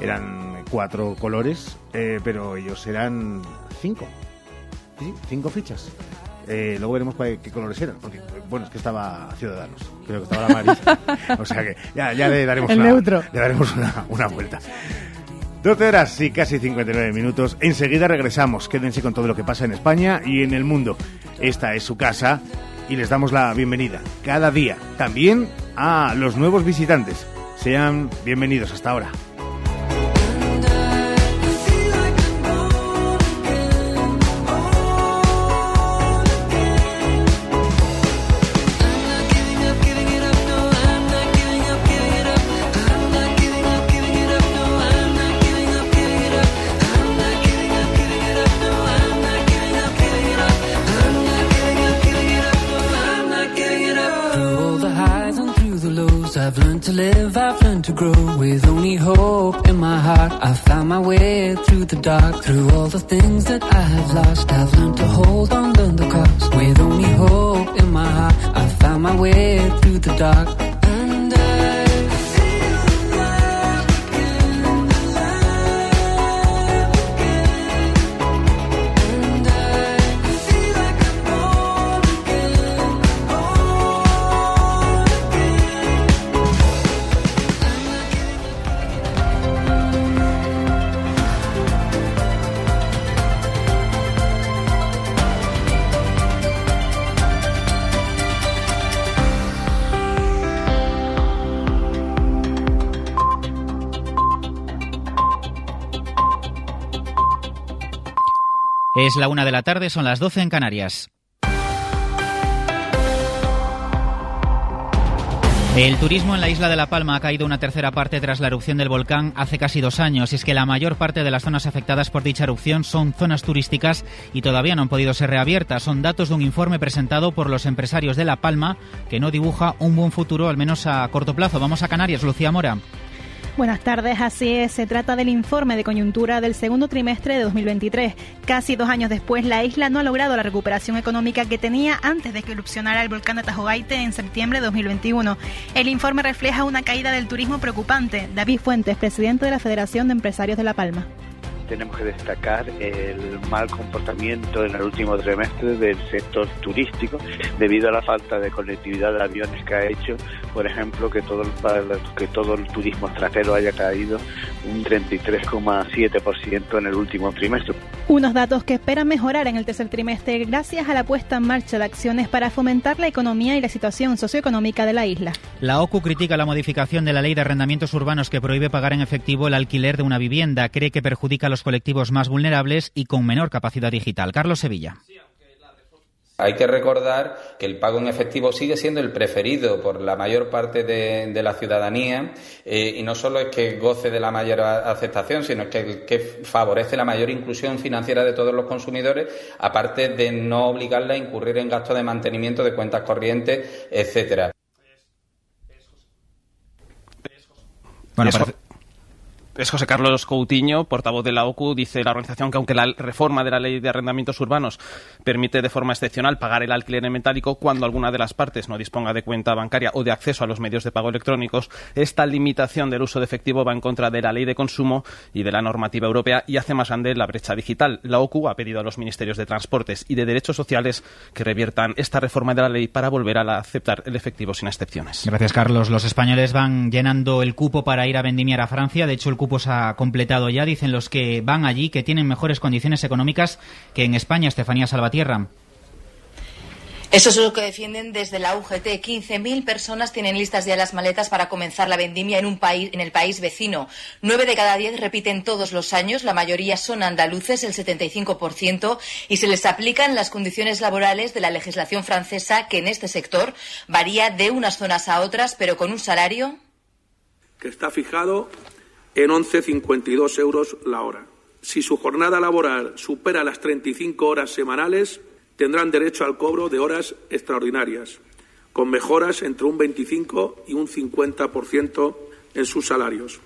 Speaker 2: Eran cuatro colores, eh, pero ellos eran cinco. Sí, cinco fichas. Eh, luego veremos qué colores eran, porque bueno, es que estaba Ciudadanos, creo que estaba la amarilla. <laughs> o sea que ya, le daremos,
Speaker 3: El
Speaker 2: una,
Speaker 3: neutro.
Speaker 2: Le daremos una, una vuelta. 12 horas y casi 59 minutos. Enseguida regresamos. Quédense con todo lo que pasa en España y en el mundo. Esta es su casa y les damos la bienvenida cada día. También a los nuevos visitantes. Sean bienvenidos hasta ahora.
Speaker 23: Grow with only hope in my heart. I've found my way through the dark, through all the things that I have lost. I've learned to hold on, learn the cost with only hope in my heart. I've found my way through the dark.
Speaker 24: Es la una de la tarde, son las 12 en Canarias. El turismo en la isla de La Palma ha caído una tercera parte tras la erupción del volcán hace casi dos años y es que la mayor parte de las zonas afectadas por dicha erupción son zonas turísticas y todavía no han podido ser reabiertas. Son datos de un informe presentado por los empresarios de La Palma que no dibuja un buen futuro, al menos a corto plazo. Vamos a Canarias, Lucía Mora.
Speaker 25: Buenas tardes, así es. Se trata del informe de coyuntura del segundo trimestre de 2023. Casi dos años después, la isla no ha logrado la recuperación económica que tenía antes de que erupcionara el volcán de Tajogaite en septiembre de 2021. El informe refleja una caída del turismo preocupante. David Fuentes, presidente de la Federación de Empresarios de La Palma
Speaker 26: tenemos que destacar el mal comportamiento en el último trimestre del sector turístico debido a la falta de conectividad de aviones que ha hecho, por ejemplo, que todo el, que todo el turismo extranjero haya caído un 33,7% en el último trimestre.
Speaker 25: Unos datos que esperan mejorar en el tercer trimestre gracias a la puesta en marcha de acciones para fomentar la economía y la situación socioeconómica de la isla.
Speaker 24: La OCU critica la modificación de la ley de arrendamientos urbanos que prohíbe pagar en efectivo el alquiler de una vivienda. Cree que perjudica a los colectivos más vulnerables y con menor capacidad digital. Carlos Sevilla.
Speaker 27: Hay que recordar que el pago en efectivo sigue siendo el preferido por la mayor parte de, la ciudadanía eh, y no solo es que goce de la mayor aceptación, sino que, que favorece la mayor inclusión financiera de todos los consumidores, aparte de no obligarle a incurrir en gastos de mantenimiento de cuentas corrientes, etcétera.
Speaker 28: Bueno, es José Carlos Coutinho, portavoz de la OCU, dice la organización que aunque la reforma de la ley de arrendamientos urbanos permite de forma excepcional pagar el alquiler en metálico cuando alguna de las partes no disponga de cuenta bancaria o de acceso a los medios de pago electrónicos, esta limitación del uso de efectivo va en contra de la ley de consumo y de la normativa europea y hace más grande la brecha digital. La OCU ha pedido a los ministerios de Transportes y de Derechos Sociales que reviertan esta reforma de la ley para volver a aceptar el efectivo sin excepciones.
Speaker 24: Gracias, Carlos. Los españoles van llenando el cupo para ir a vendimiar a Francia. De hecho, el cupos ha completado ya, dicen los que van allí, que tienen mejores condiciones económicas que en España, Estefanía Salvatierra.
Speaker 29: Eso es lo que defienden desde la UGT. 15.000 personas tienen listas ya las maletas para comenzar la vendimia en, un país, en el país vecino. Nueve de cada diez repiten todos los años. La mayoría son andaluces, el 75%, y se les aplican las condiciones laborales de la legislación francesa, que en este sector varía de unas zonas a otras, pero con un salario
Speaker 30: que está fijado en 11,52 euros la hora. Si su jornada laboral supera las 35 horas semanales, tendrán derecho al cobro de horas extraordinarias, con mejoras entre un 25 y un 50% en sus salarios.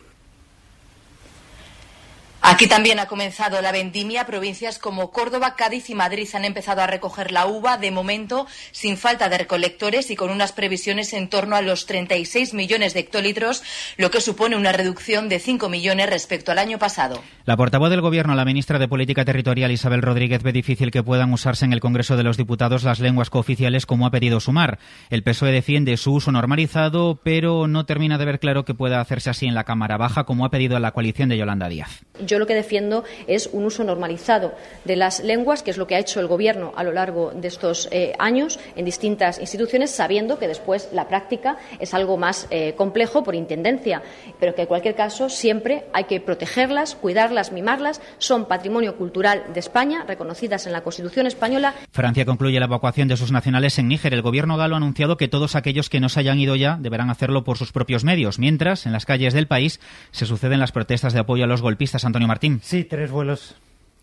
Speaker 29: Aquí también ha comenzado la vendimia. Provincias como Córdoba, Cádiz y Madrid han empezado a recoger la uva, de momento sin falta de recolectores y con unas previsiones en torno a los 36 millones de hectolitros, lo que supone una reducción de 5 millones respecto al año pasado.
Speaker 24: La portavoz del Gobierno, la ministra de Política Territorial, Isabel Rodríguez, ve difícil que puedan usarse en el Congreso de los Diputados las lenguas cooficiales como ha pedido Sumar. El PSOE defiende su uso normalizado, pero no termina de ver claro que pueda hacerse así en la Cámara Baja, como ha pedido la coalición de Yolanda Díaz
Speaker 31: lo que defiendo es un uso normalizado de las lenguas, que es lo que ha hecho el Gobierno a lo largo de estos eh, años en distintas instituciones, sabiendo que después la práctica es algo más eh, complejo por intendencia, pero que en cualquier caso siempre hay que protegerlas, cuidarlas, mimarlas. Son patrimonio cultural de España, reconocidas en la Constitución española.
Speaker 24: Francia concluye la evacuación de sus nacionales en Níger. El Gobierno galo ha anunciado que todos aquellos que no se hayan ido ya deberán hacerlo por sus propios medios, mientras en las calles del país se suceden las protestas de apoyo a los golpistas. Antonio Martín.
Speaker 32: Sí, tres vuelos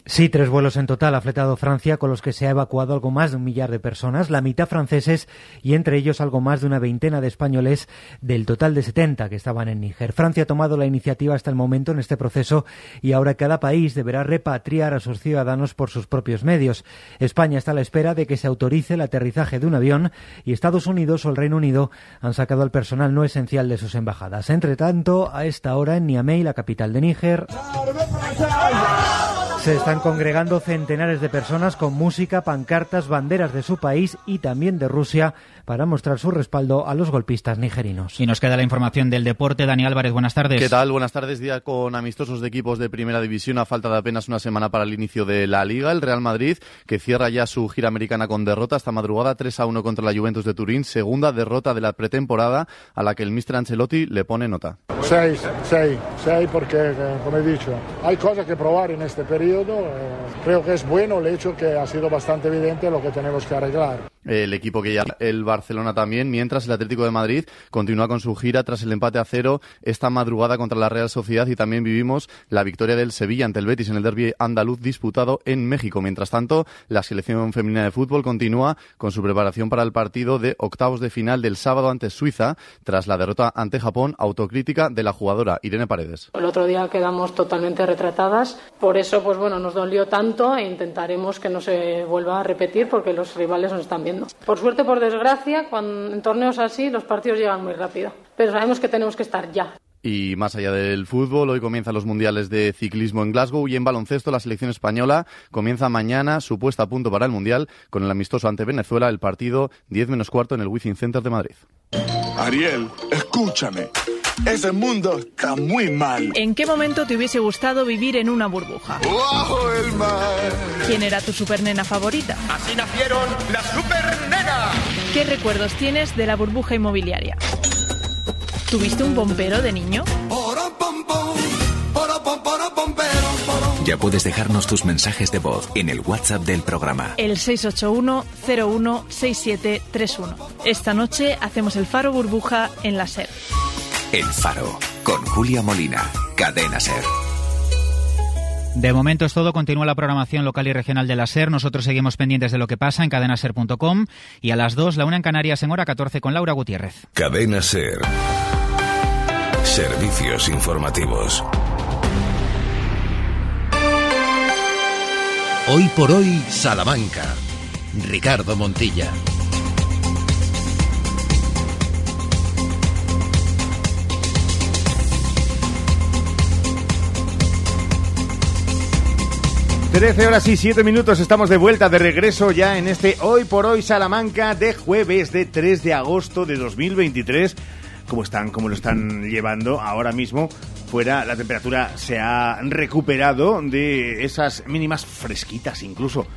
Speaker 32: Sí, tres vuelos en total ha fletado Francia, con los que se ha evacuado algo más de un millar de personas, la mitad franceses y entre ellos algo más de una veintena de españoles del total de 70 que estaban en Níger. Francia ha tomado la iniciativa hasta el momento en este proceso y ahora cada país deberá repatriar a sus ciudadanos por sus propios medios. España está a la espera de que se autorice el aterrizaje de un avión y Estados Unidos o el Reino Unido han sacado al personal no esencial de sus embajadas. Entre tanto, a esta hora en Niamey, la capital de Níger, se están congregando centenares de personas con música, pancartas, banderas de su país y también de Rusia para mostrar su respaldo a los golpistas nigerinos.
Speaker 24: Y nos queda la información del deporte. Dani Álvarez, buenas tardes.
Speaker 33: ¿Qué tal? Buenas tardes. Día con amistosos de equipos de primera división a falta de apenas una semana para el inicio de la liga. El Real Madrid, que cierra ya su gira americana con derrota esta madrugada 3 a 1 contra la Juventus de Turín. Segunda derrota de la pretemporada a la que el Mr. Ancelotti le pone nota.
Speaker 34: 6, 6, 6 porque, eh, como he dicho, hay cosas que probar en este periodo
Speaker 35: periodo. Eh, creo que es bueno el hecho que ha sido bastante evidente lo que tenemos que arreglar
Speaker 33: el equipo que ya el Barcelona también, mientras el Atlético de Madrid continúa con su gira tras el empate a cero esta madrugada contra la Real Sociedad y también vivimos la victoria del Sevilla ante el Betis en el derby andaluz disputado en México. Mientras tanto, la selección femenina de fútbol continúa con su preparación para el partido de octavos de final del sábado ante Suiza tras la derrota ante Japón, autocrítica de la jugadora Irene Paredes.
Speaker 36: El otro día quedamos totalmente retratadas, por eso pues bueno, nos dolió tanto e intentaremos que no se vuelva a repetir porque los rivales nos están viendo por suerte, por desgracia, cuando, en torneos así los partidos llegan muy rápido, pero sabemos que tenemos que estar ya.
Speaker 33: Y más allá del fútbol, hoy comienzan los mundiales de ciclismo en Glasgow y en baloncesto la selección española comienza mañana su puesta a punto para el mundial con el amistoso ante Venezuela, el partido 10 menos cuarto en el Wizzing Center de Madrid.
Speaker 19: Ariel, escúchame. Ese mundo está muy mal.
Speaker 37: ¿En qué momento te hubiese gustado vivir en una burbuja?
Speaker 19: ¡Bajo el mar!
Speaker 37: ¿Quién era tu supernena favorita?
Speaker 19: Así nacieron las supernenas.
Speaker 37: ¿Qué recuerdos tienes de la burbuja inmobiliaria? ¿Tuviste un bombero de niño?
Speaker 38: Ya puedes dejarnos tus mensajes de voz en el WhatsApp del programa.
Speaker 37: El 681-016731. Esta noche hacemos el faro burbuja en la SER.
Speaker 38: El faro, con Julia Molina, cadena SER.
Speaker 24: De momento es todo. Continúa la programación local y regional de la SER. Nosotros seguimos pendientes de lo que pasa en cadenaser.com y a las 2, la una en Canarias en hora 14 con Laura Gutiérrez.
Speaker 38: Cadena SER. Servicios informativos. Hoy por hoy, Salamanca. Ricardo Montilla.
Speaker 2: 13 horas y 7 minutos, estamos de vuelta, de regreso ya en este Hoy por Hoy Salamanca de jueves de 3 de agosto de 2023. ¿Cómo están? ¿Cómo lo están llevando ahora mismo? Fuera la temperatura se ha recuperado de esas mínimas fresquitas incluso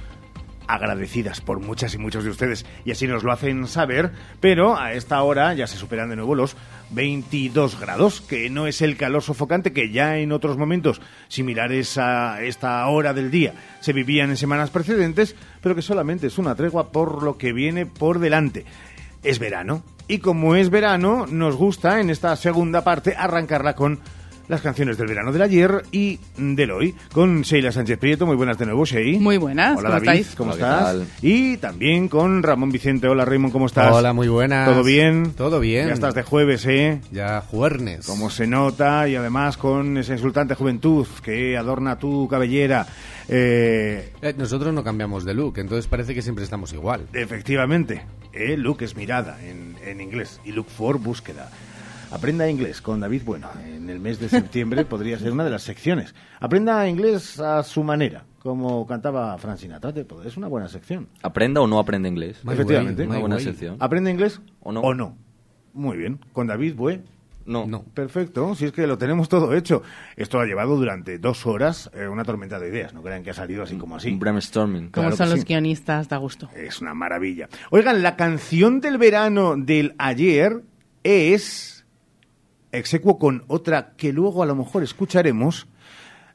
Speaker 2: agradecidas por muchas y muchos de ustedes y así nos lo hacen saber, pero a esta hora ya se superan de nuevo los 22 grados, que no es el calor sofocante que ya en otros momentos similares a esta hora del día se vivían en semanas precedentes, pero que solamente es una tregua por lo que viene por delante. Es verano, y como es verano, nos gusta en esta segunda parte arrancarla con las canciones del verano del ayer y del hoy con Sheila Sánchez Prieto. Muy buenas de nuevo, Sheila.
Speaker 3: Muy buenas.
Speaker 2: Hola, David. ¿Cómo estás? Y también con Ramón Vicente. Hola, Raymond. ¿Cómo estás?
Speaker 39: Hola, muy buenas.
Speaker 2: ¿Todo bien?
Speaker 39: Todo bien.
Speaker 2: Ya estás de jueves, ¿eh?
Speaker 39: Ya jueves.
Speaker 2: Como se nota y además con esa insultante juventud que adorna tu cabellera.
Speaker 39: Eh, eh, nosotros no cambiamos de look, entonces parece que siempre estamos igual.
Speaker 2: Efectivamente. Eh, look es mirada en, en inglés y look for búsqueda. Aprenda inglés con David Bueno. En el mes de septiembre <laughs> podría ser una de las secciones. Aprenda inglés a su manera, como cantaba Frank Sinatra. Es una buena sección.
Speaker 4: ¿Aprenda o no aprende inglés?
Speaker 2: Efectivamente.
Speaker 4: una buena sección.
Speaker 2: ¿Aprende inglés o no? O no. Muy bien. Con David Bue.
Speaker 4: No.
Speaker 2: no. Perfecto, si es que lo tenemos todo hecho. Esto ha llevado durante dos horas eh, una tormenta de ideas, no crean que ha salido así como así.
Speaker 4: Un brainstorming.
Speaker 3: Como son los guionistas, da gusto.
Speaker 2: Es una maravilla. Oigan, la canción del verano del ayer es execuo con otra que luego a lo mejor escucharemos,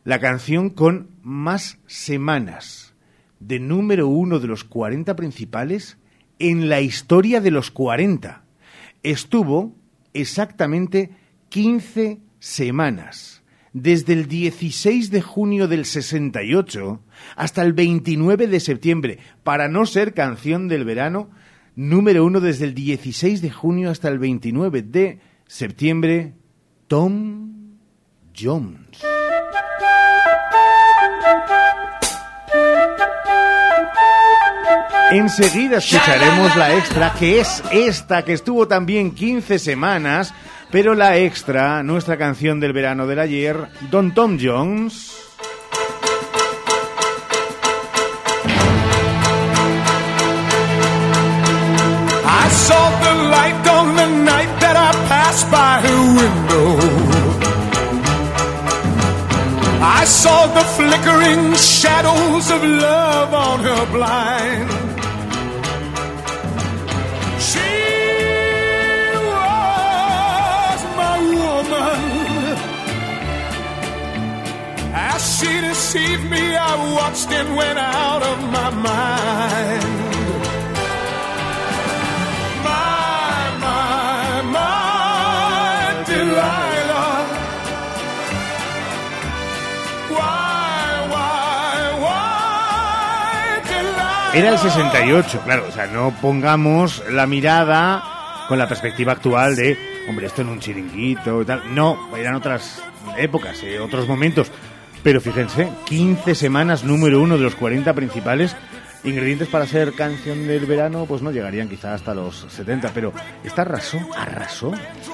Speaker 2: la canción con más semanas de número uno de los 40 principales en la historia de los 40. Estuvo exactamente 15 semanas, desde el 16 de junio del 68 hasta el 29 de septiembre, para no ser canción del verano, número uno desde el 16 de junio hasta el 29 de septiembre, Tom Jones. Enseguida escucharemos la extra, que es esta, que estuvo también 15 semanas, pero la extra, nuestra canción del verano del ayer, Don Tom Jones. I saw the light on the night that I passed by her window. I saw the flickering shadows of love on her blind. She was my woman. As she deceived me, I
Speaker 40: I watched and went out of my mind.
Speaker 2: Era el 68, claro, o sea, no pongamos la mirada con la perspectiva actual de, hombre, esto en un chiringuito y tal. No, eran otras épocas, eh, otros momentos. Pero fíjense, 15 semanas número uno de los 40 principales. Ingredientes para ser canción del verano, pues no llegarían quizá hasta los 70, pero esta arrasó, arrasó.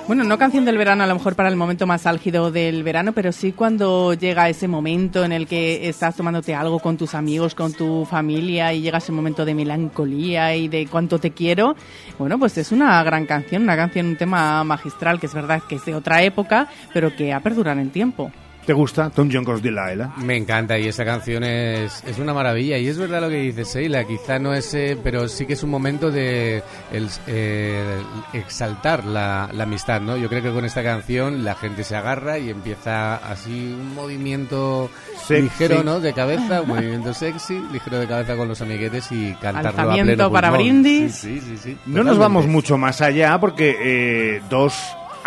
Speaker 3: Bueno, no canción del verano a lo mejor para el momento más álgido del verano, pero sí cuando llega ese momento en el que estás tomándote algo con tus amigos, con tu familia y llega ese momento de melancolía y de cuánto te quiero. Bueno, pues es una gran canción, una canción, un tema magistral que es verdad que es de otra época, pero que ha perdurado en el tiempo.
Speaker 2: ¿Te gusta Tom Jones Delilah?
Speaker 39: Me encanta y esa canción es, es una maravilla y es verdad lo que dice Seila, quizá no es, eh, pero sí que es un momento de el, eh, exaltar la, la amistad, ¿no? Yo creo que con esta canción la gente se agarra y empieza así un movimiento
Speaker 2: Sexy.
Speaker 39: ligero, ¿no? De cabeza, un movimiento sexy, ligero de cabeza con los amiguetes y cantarlo a
Speaker 3: Alzamiento
Speaker 39: pleno
Speaker 3: para
Speaker 39: pulmón.
Speaker 3: brindis.
Speaker 39: Sí, sí, sí, sí,
Speaker 2: No nos vamos mucho más allá porque eh, dos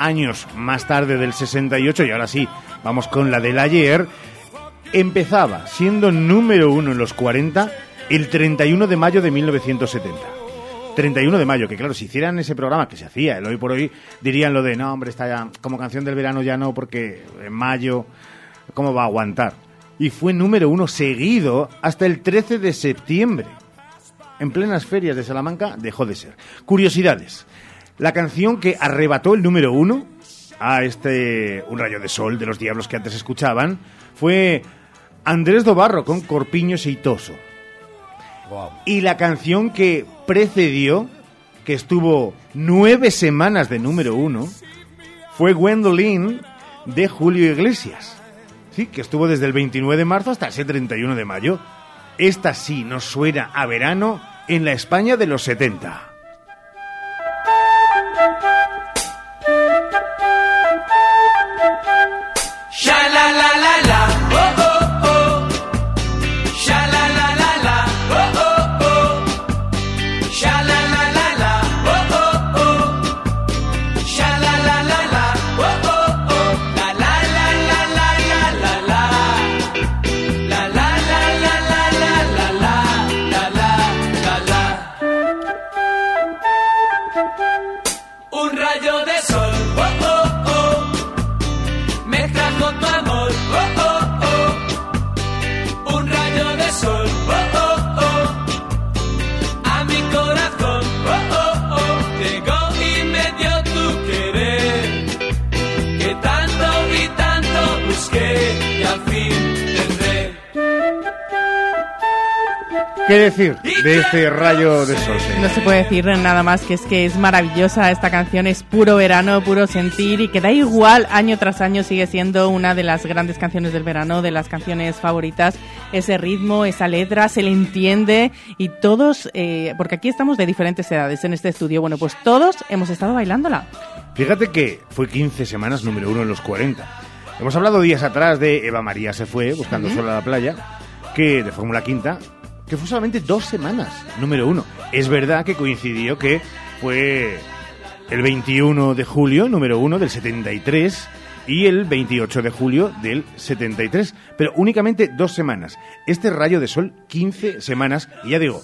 Speaker 2: años más tarde del 68, y ahora sí, vamos con la del ayer, empezaba siendo número uno en los 40 el 31 de mayo de 1970. 31 de mayo, que claro, si hicieran ese programa que se hacía el hoy por hoy, dirían lo de, no, hombre, está ya como canción del verano ya no, porque en mayo, ¿cómo va a aguantar? Y fue número uno seguido hasta el 13 de septiembre en plenas ferias de Salamanca dejó de ser. Curiosidades. La canción que arrebató el número uno a este Un rayo de sol de los diablos que antes escuchaban fue Andrés Dobarro con Corpiño Seitoso. Y la canción que precedió, que estuvo nueve semanas de número uno, fue Gwendolyn de Julio Iglesias. Sí, que estuvo desde el 29 de marzo hasta ese 31 de mayo. Esta sí nos suena a verano en la España de los 70. ¿Qué decir de este rayo de sol?
Speaker 3: No se puede decir nada más que es que es maravillosa esta canción, es puro verano, puro sentir y que da igual año tras año sigue siendo una de las grandes canciones del verano, de las canciones favoritas. Ese ritmo, esa letra, se le entiende y todos, eh, porque aquí estamos de diferentes edades en este estudio, bueno, pues todos hemos estado bailándola.
Speaker 2: Fíjate que fue 15 semanas número uno en los 40. Hemos hablado días atrás de Eva María se fue buscando
Speaker 3: Ujú.
Speaker 2: sol a la playa, que de Fórmula Quinta, que fue solamente dos semanas número uno. Es verdad que coincidió que fue el 21 de julio número uno del 73 y el 28 de julio del 73, pero únicamente dos semanas. Este rayo de sol, 15 semanas, y ya digo,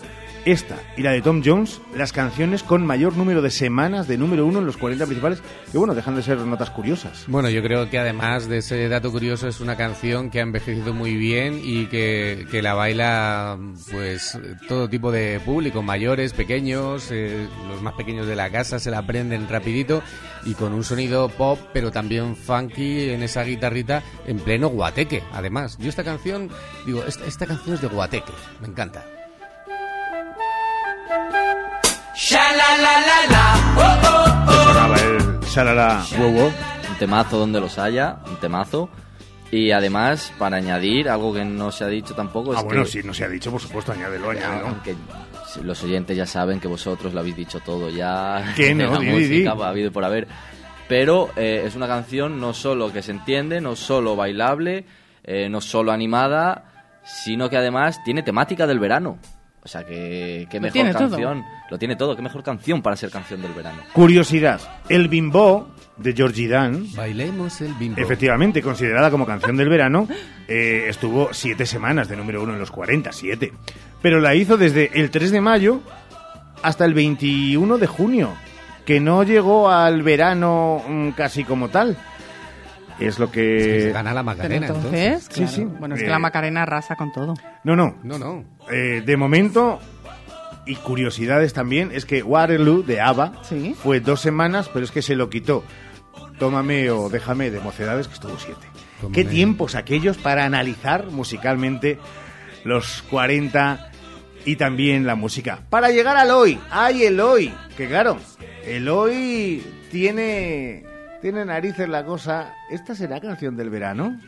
Speaker 2: esta y la de Tom Jones, las canciones con mayor número de semanas de número uno en los 40 principales, que bueno, dejan de ser notas curiosas.
Speaker 39: Bueno, yo creo que además de ese dato curioso es una canción que ha envejecido muy bien y que, que la baila pues todo tipo de público, mayores, pequeños, eh, los más pequeños de la casa se la aprenden rapidito y con un sonido pop pero también funky en esa guitarrita en pleno guateque. Además, yo esta canción, digo, esta, esta canción es de guateque, me encanta.
Speaker 2: Shalala Wow Wow.
Speaker 4: Un temazo donde los haya, un temazo. Y además, para añadir algo que no se ha dicho tampoco, es
Speaker 2: Ah, bueno,
Speaker 4: que,
Speaker 2: si no se ha dicho, por supuesto, añádelo, añádelo.
Speaker 4: aunque los oyentes ya saben que vosotros lo habéis dicho todo ya. <laughs>
Speaker 2: Que no,
Speaker 4: la
Speaker 2: di, di,
Speaker 4: música,
Speaker 2: di.
Speaker 4: ha habido por haber. Pero eh, es una canción no solo que se entiende, no solo bailable, eh, no solo animada, sino que además tiene temática del verano. O sea que qué mejor
Speaker 3: tiene todo.
Speaker 4: canción. Lo tiene todo, qué mejor canción para ser canción del verano.
Speaker 2: Curiosidad, el bimbo de Georgie Dan,
Speaker 39: Bailemos el bimbo.
Speaker 2: efectivamente considerada como canción del verano, eh, estuvo siete semanas de número uno en los 40, siete. Pero la hizo desde el 3 de mayo hasta el 21 de junio, que no llegó al verano mm, casi como tal. Es lo que...
Speaker 39: Es que se gana la
Speaker 3: Pero
Speaker 39: Macarena,
Speaker 3: entonces,
Speaker 39: entonces.
Speaker 3: claro.
Speaker 2: Sí, sí.
Speaker 3: Bueno, es que
Speaker 2: Eh,
Speaker 3: la Macarena arrasa con todo.
Speaker 2: No, no.
Speaker 39: No, no.
Speaker 2: Eh, de momento, y curiosidades también, es que Waterloo de ABBA fue dos semanas, pero es que se lo quitó. Tómame o déjame de mocedades, que estuvo siete.
Speaker 39: Tómame.
Speaker 2: ¿Qué tiempos aquellos para analizar musicalmente los 40 y también la música? Para llegar al hoy, ¡ay, el hoy! Que claro, el hoy tiene, tiene narices la cosa. ¿Esta será canción del verano?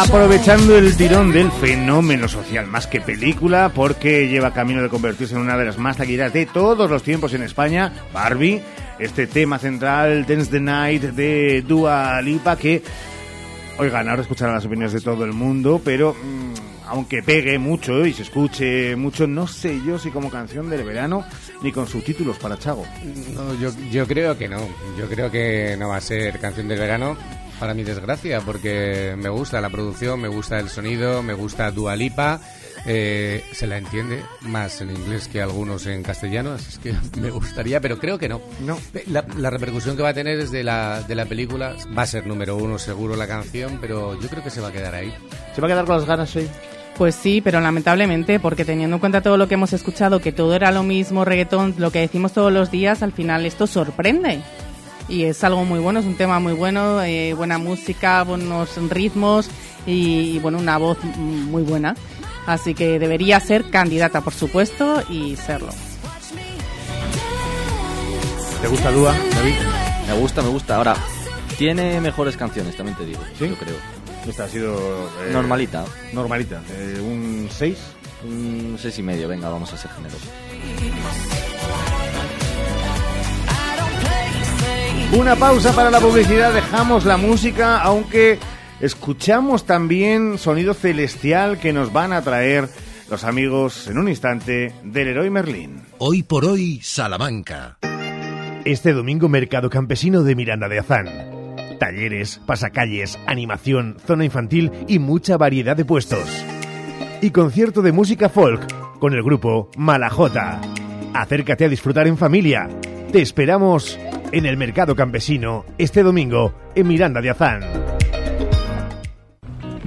Speaker 2: Aprovechando el tirón del fenómeno social más que película, porque lleva camino de convertirse en una de las más taquilleras de todos los tiempos en España, Barbie, este tema central, Dance the Night de Dua Lipa, que, oigan, ahora escucharán las opiniones de todo el mundo, pero mm, aunque pegue mucho y se escuche mucho, no sé yo si como canción del verano ni con subtítulos para Chago.
Speaker 39: Yo creo que no. Yo creo que no va a ser canción del verano, para mi desgracia, porque me gusta la producción, me gusta el sonido, me gusta Dualipa. Eh, se la entiende más en inglés que algunos en castellano, así es que <laughs> me gustaría, pero creo que no.
Speaker 2: No.
Speaker 39: La, la repercusión que va a tener desde la, de la película va a ser número uno seguro la canción, pero yo creo que se va a quedar ahí.
Speaker 2: ¿Se va a quedar con las ganas hoy?
Speaker 3: Pues sí, pero lamentablemente, porque teniendo en cuenta todo lo que hemos escuchado, que todo era lo mismo, reggaetón, lo que decimos todos los días, al final esto sorprende. Y es algo muy bueno, es un tema muy bueno, eh, buena música, buenos ritmos y, y, bueno, una voz mm, muy buena. Así que debería ser candidata, por supuesto, y serlo.
Speaker 2: ¿Te gusta Dua, David?
Speaker 4: Me gusta, me gusta. Ahora, tiene mejores canciones, también te digo.
Speaker 2: ¿Sí?
Speaker 4: Yo creo.
Speaker 2: Esta ha sido... eh,
Speaker 4: Normalita.
Speaker 2: Normalita. Eh, ¿Un 6?
Speaker 4: Un seis y medio, venga, vamos a ser generosos.
Speaker 2: Una pausa para la publicidad, dejamos la música, aunque escuchamos también sonido celestial que nos van a traer los amigos en un instante del Héroe Merlín.
Speaker 18: Hoy por hoy, Salamanca.
Speaker 2: Este domingo Mercado Campesino de Miranda de Azán. Talleres, pasacalles, animación, zona infantil y mucha variedad de puestos. Y concierto de música folk con el grupo Malajota. Acércate a disfrutar en familia. Te esperamos en el Mercado Campesino este domingo en Miranda de Azán.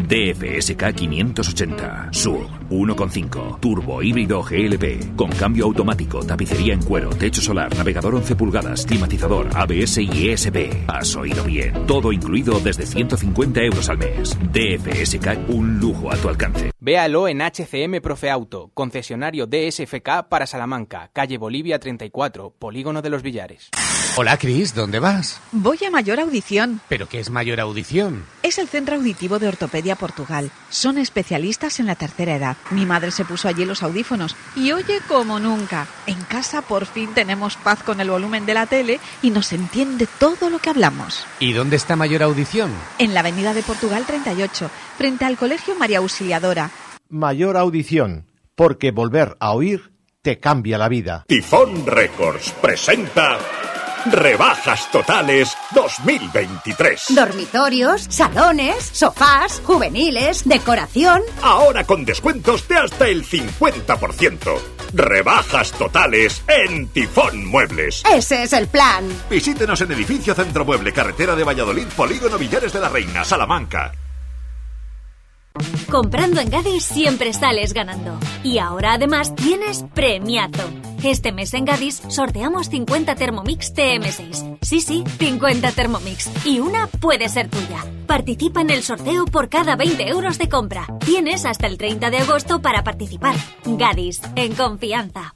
Speaker 41: DFSK 580 Sur 1.5 Turbo híbrido GLP con cambio automático, tapicería en cuero, techo solar, navegador 11 pulgadas, climatizador, ABS y ESP. Has oído bien. Todo incluido desde 150 euros al mes. DFSK un lujo a tu alcance.
Speaker 42: Véalo en HCM Profe Auto, concesionario DSFK para Salamanca, calle Bolivia 34, Polígono de los Villares.
Speaker 39: Hola, Cris, ¿dónde vas?
Speaker 43: Voy a Mayor Audición.
Speaker 39: ¿Pero qué es mayor audición?
Speaker 43: Es el Centro Auditivo de Ortopedia Portugal. Son especialistas en la tercera edad. Mi madre se puso allí los audífonos y oye como nunca. En casa por fin tenemos paz con el volumen de la tele y nos entiende todo lo que hablamos.
Speaker 39: ¿Y dónde está mayor audición?
Speaker 43: En la Avenida de Portugal 38, frente al Colegio María Auxiliadora.
Speaker 44: Mayor audición, porque volver a oír te cambia la vida.
Speaker 19: Tifón Records presenta Rebajas Totales 2023.
Speaker 45: Dormitorios, salones, sofás, juveniles, decoración.
Speaker 19: Ahora con descuentos de hasta el 50%. Rebajas totales en Tifón Muebles.
Speaker 45: Ese es el plan.
Speaker 19: Visítenos en Edificio Centro Mueble, Carretera de Valladolid, Polígono Villares de la Reina, Salamanca.
Speaker 21: Comprando en Gadis siempre sales ganando. Y ahora además tienes premiazo. Este mes en Gadis sorteamos 50 Thermomix TM6. Sí, sí, 50 Thermomix. Y una puede ser tuya. Participa en el sorteo por cada 20 euros de compra. Tienes hasta el 30 de agosto para participar. Gadis, en confianza.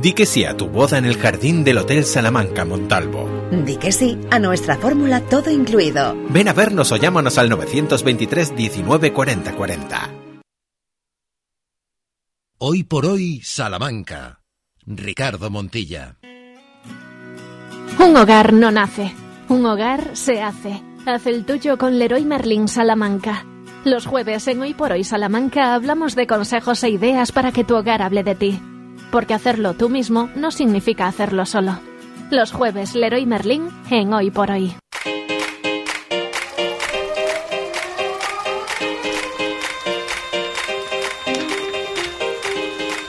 Speaker 46: Di que sí a tu boda en el jardín del Hotel Salamanca Montalvo.
Speaker 47: Di que sí a nuestra fórmula todo incluido.
Speaker 46: Ven a vernos o llámanos al 923 19 40 40.
Speaker 18: Hoy por hoy, Salamanca. Ricardo Montilla.
Speaker 48: Un hogar no nace, un hogar se hace. Haz el tuyo con Leroy Merlin Salamanca. Los jueves en Hoy por Hoy Salamanca hablamos de consejos e ideas para que tu hogar hable de ti. Porque hacerlo tú mismo no significa hacerlo solo. Los jueves Leroy Merlin en Hoy por Hoy.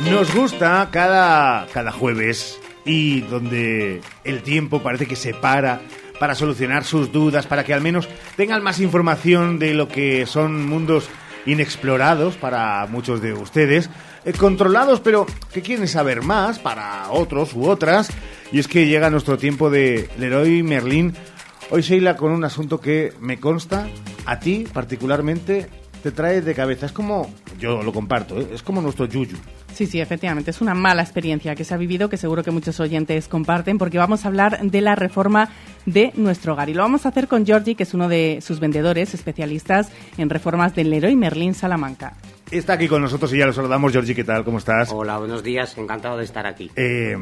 Speaker 2: Nos gusta cada, cada jueves y donde el tiempo parece que se para para solucionar sus dudas, para que al menos tengan más información de lo que son mundos inexplorados para muchos de ustedes, eh, controlados pero que quieren saber más para otros u otras. Y es que llega nuestro tiempo de Leroy Merlin. Hoy Sheila con un asunto que me consta, a ti particularmente, te trae de cabeza. Es como, yo lo comparto, ¿eh? es como nuestro yuyu.
Speaker 3: Sí, sí, efectivamente. Es una mala experiencia que se ha vivido, que seguro que muchos oyentes comparten, porque vamos a hablar de la reforma de nuestro hogar. Y lo vamos a hacer con Georgie, que es uno de sus vendedores especialistas en reformas del Leroy Merlin Salamanca.
Speaker 2: Está aquí con nosotros y ya lo saludamos. Georgie, ¿qué tal? ¿Cómo estás?
Speaker 49: Hola, buenos días. Encantado de estar aquí.
Speaker 2: Eh,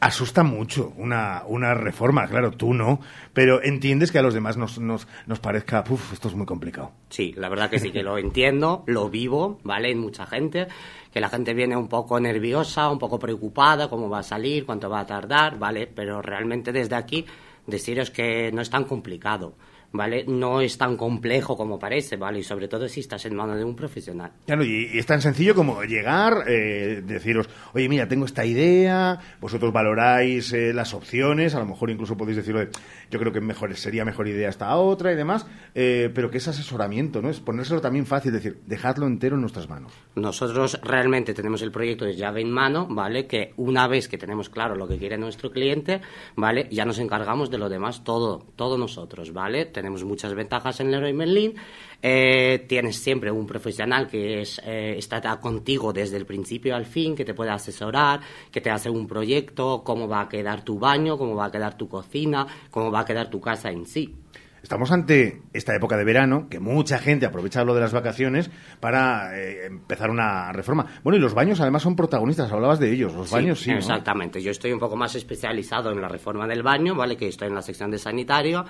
Speaker 2: asusta mucho una, una reforma, claro, tú no, pero entiendes que a los demás nos, nos, nos parezca, uff, esto es muy complicado.
Speaker 49: Sí, la verdad que sí que lo entiendo, lo vivo, ¿vale? En mucha gente, que la gente viene un poco nerviosa, un poco preocupada, cómo va a salir, cuánto va a tardar, ¿vale? Pero realmente desde aquí deciros que no es tan complicado. ¿Vale? No es tan complejo como parece, ¿vale? Y sobre todo si estás en manos de un profesional.
Speaker 2: Claro, y, es tan sencillo como llegar, eh, deciros, oye, mira, tengo esta idea, vosotros valoráis eh, las opciones, a lo mejor incluso podéis decirlo, yo creo que mejor, sería mejor idea esta otra y demás, eh, pero que es asesoramiento, ¿no? Es ponérselo también fácil, decir, dejadlo entero en nuestras manos.
Speaker 49: Nosotros realmente tenemos el proyecto de llave en mano, ¿vale? Que una vez que tenemos claro lo que quiere nuestro cliente, ¿vale? Ya nos encargamos de lo demás todo, todo nosotros, ¿vale? Tenemos muchas ventajas en Leroy Merlin. Eh, tienes siempre un profesional que es, eh, está contigo desde el principio al fin, que te puede asesorar, que te hace un proyecto, cómo va a quedar tu baño, cómo va a quedar tu cocina, cómo va a quedar tu casa en sí.
Speaker 2: Estamos ante esta época de verano, que mucha gente aprovecha lo de las vacaciones para eh, empezar una reforma. Bueno, y los baños además son protagonistas, hablabas de ellos, los baños sí. ¿no?
Speaker 49: Exactamente, yo estoy un poco más especializado en la reforma del baño, ¿vale? Que estoy en la sección de sanitario.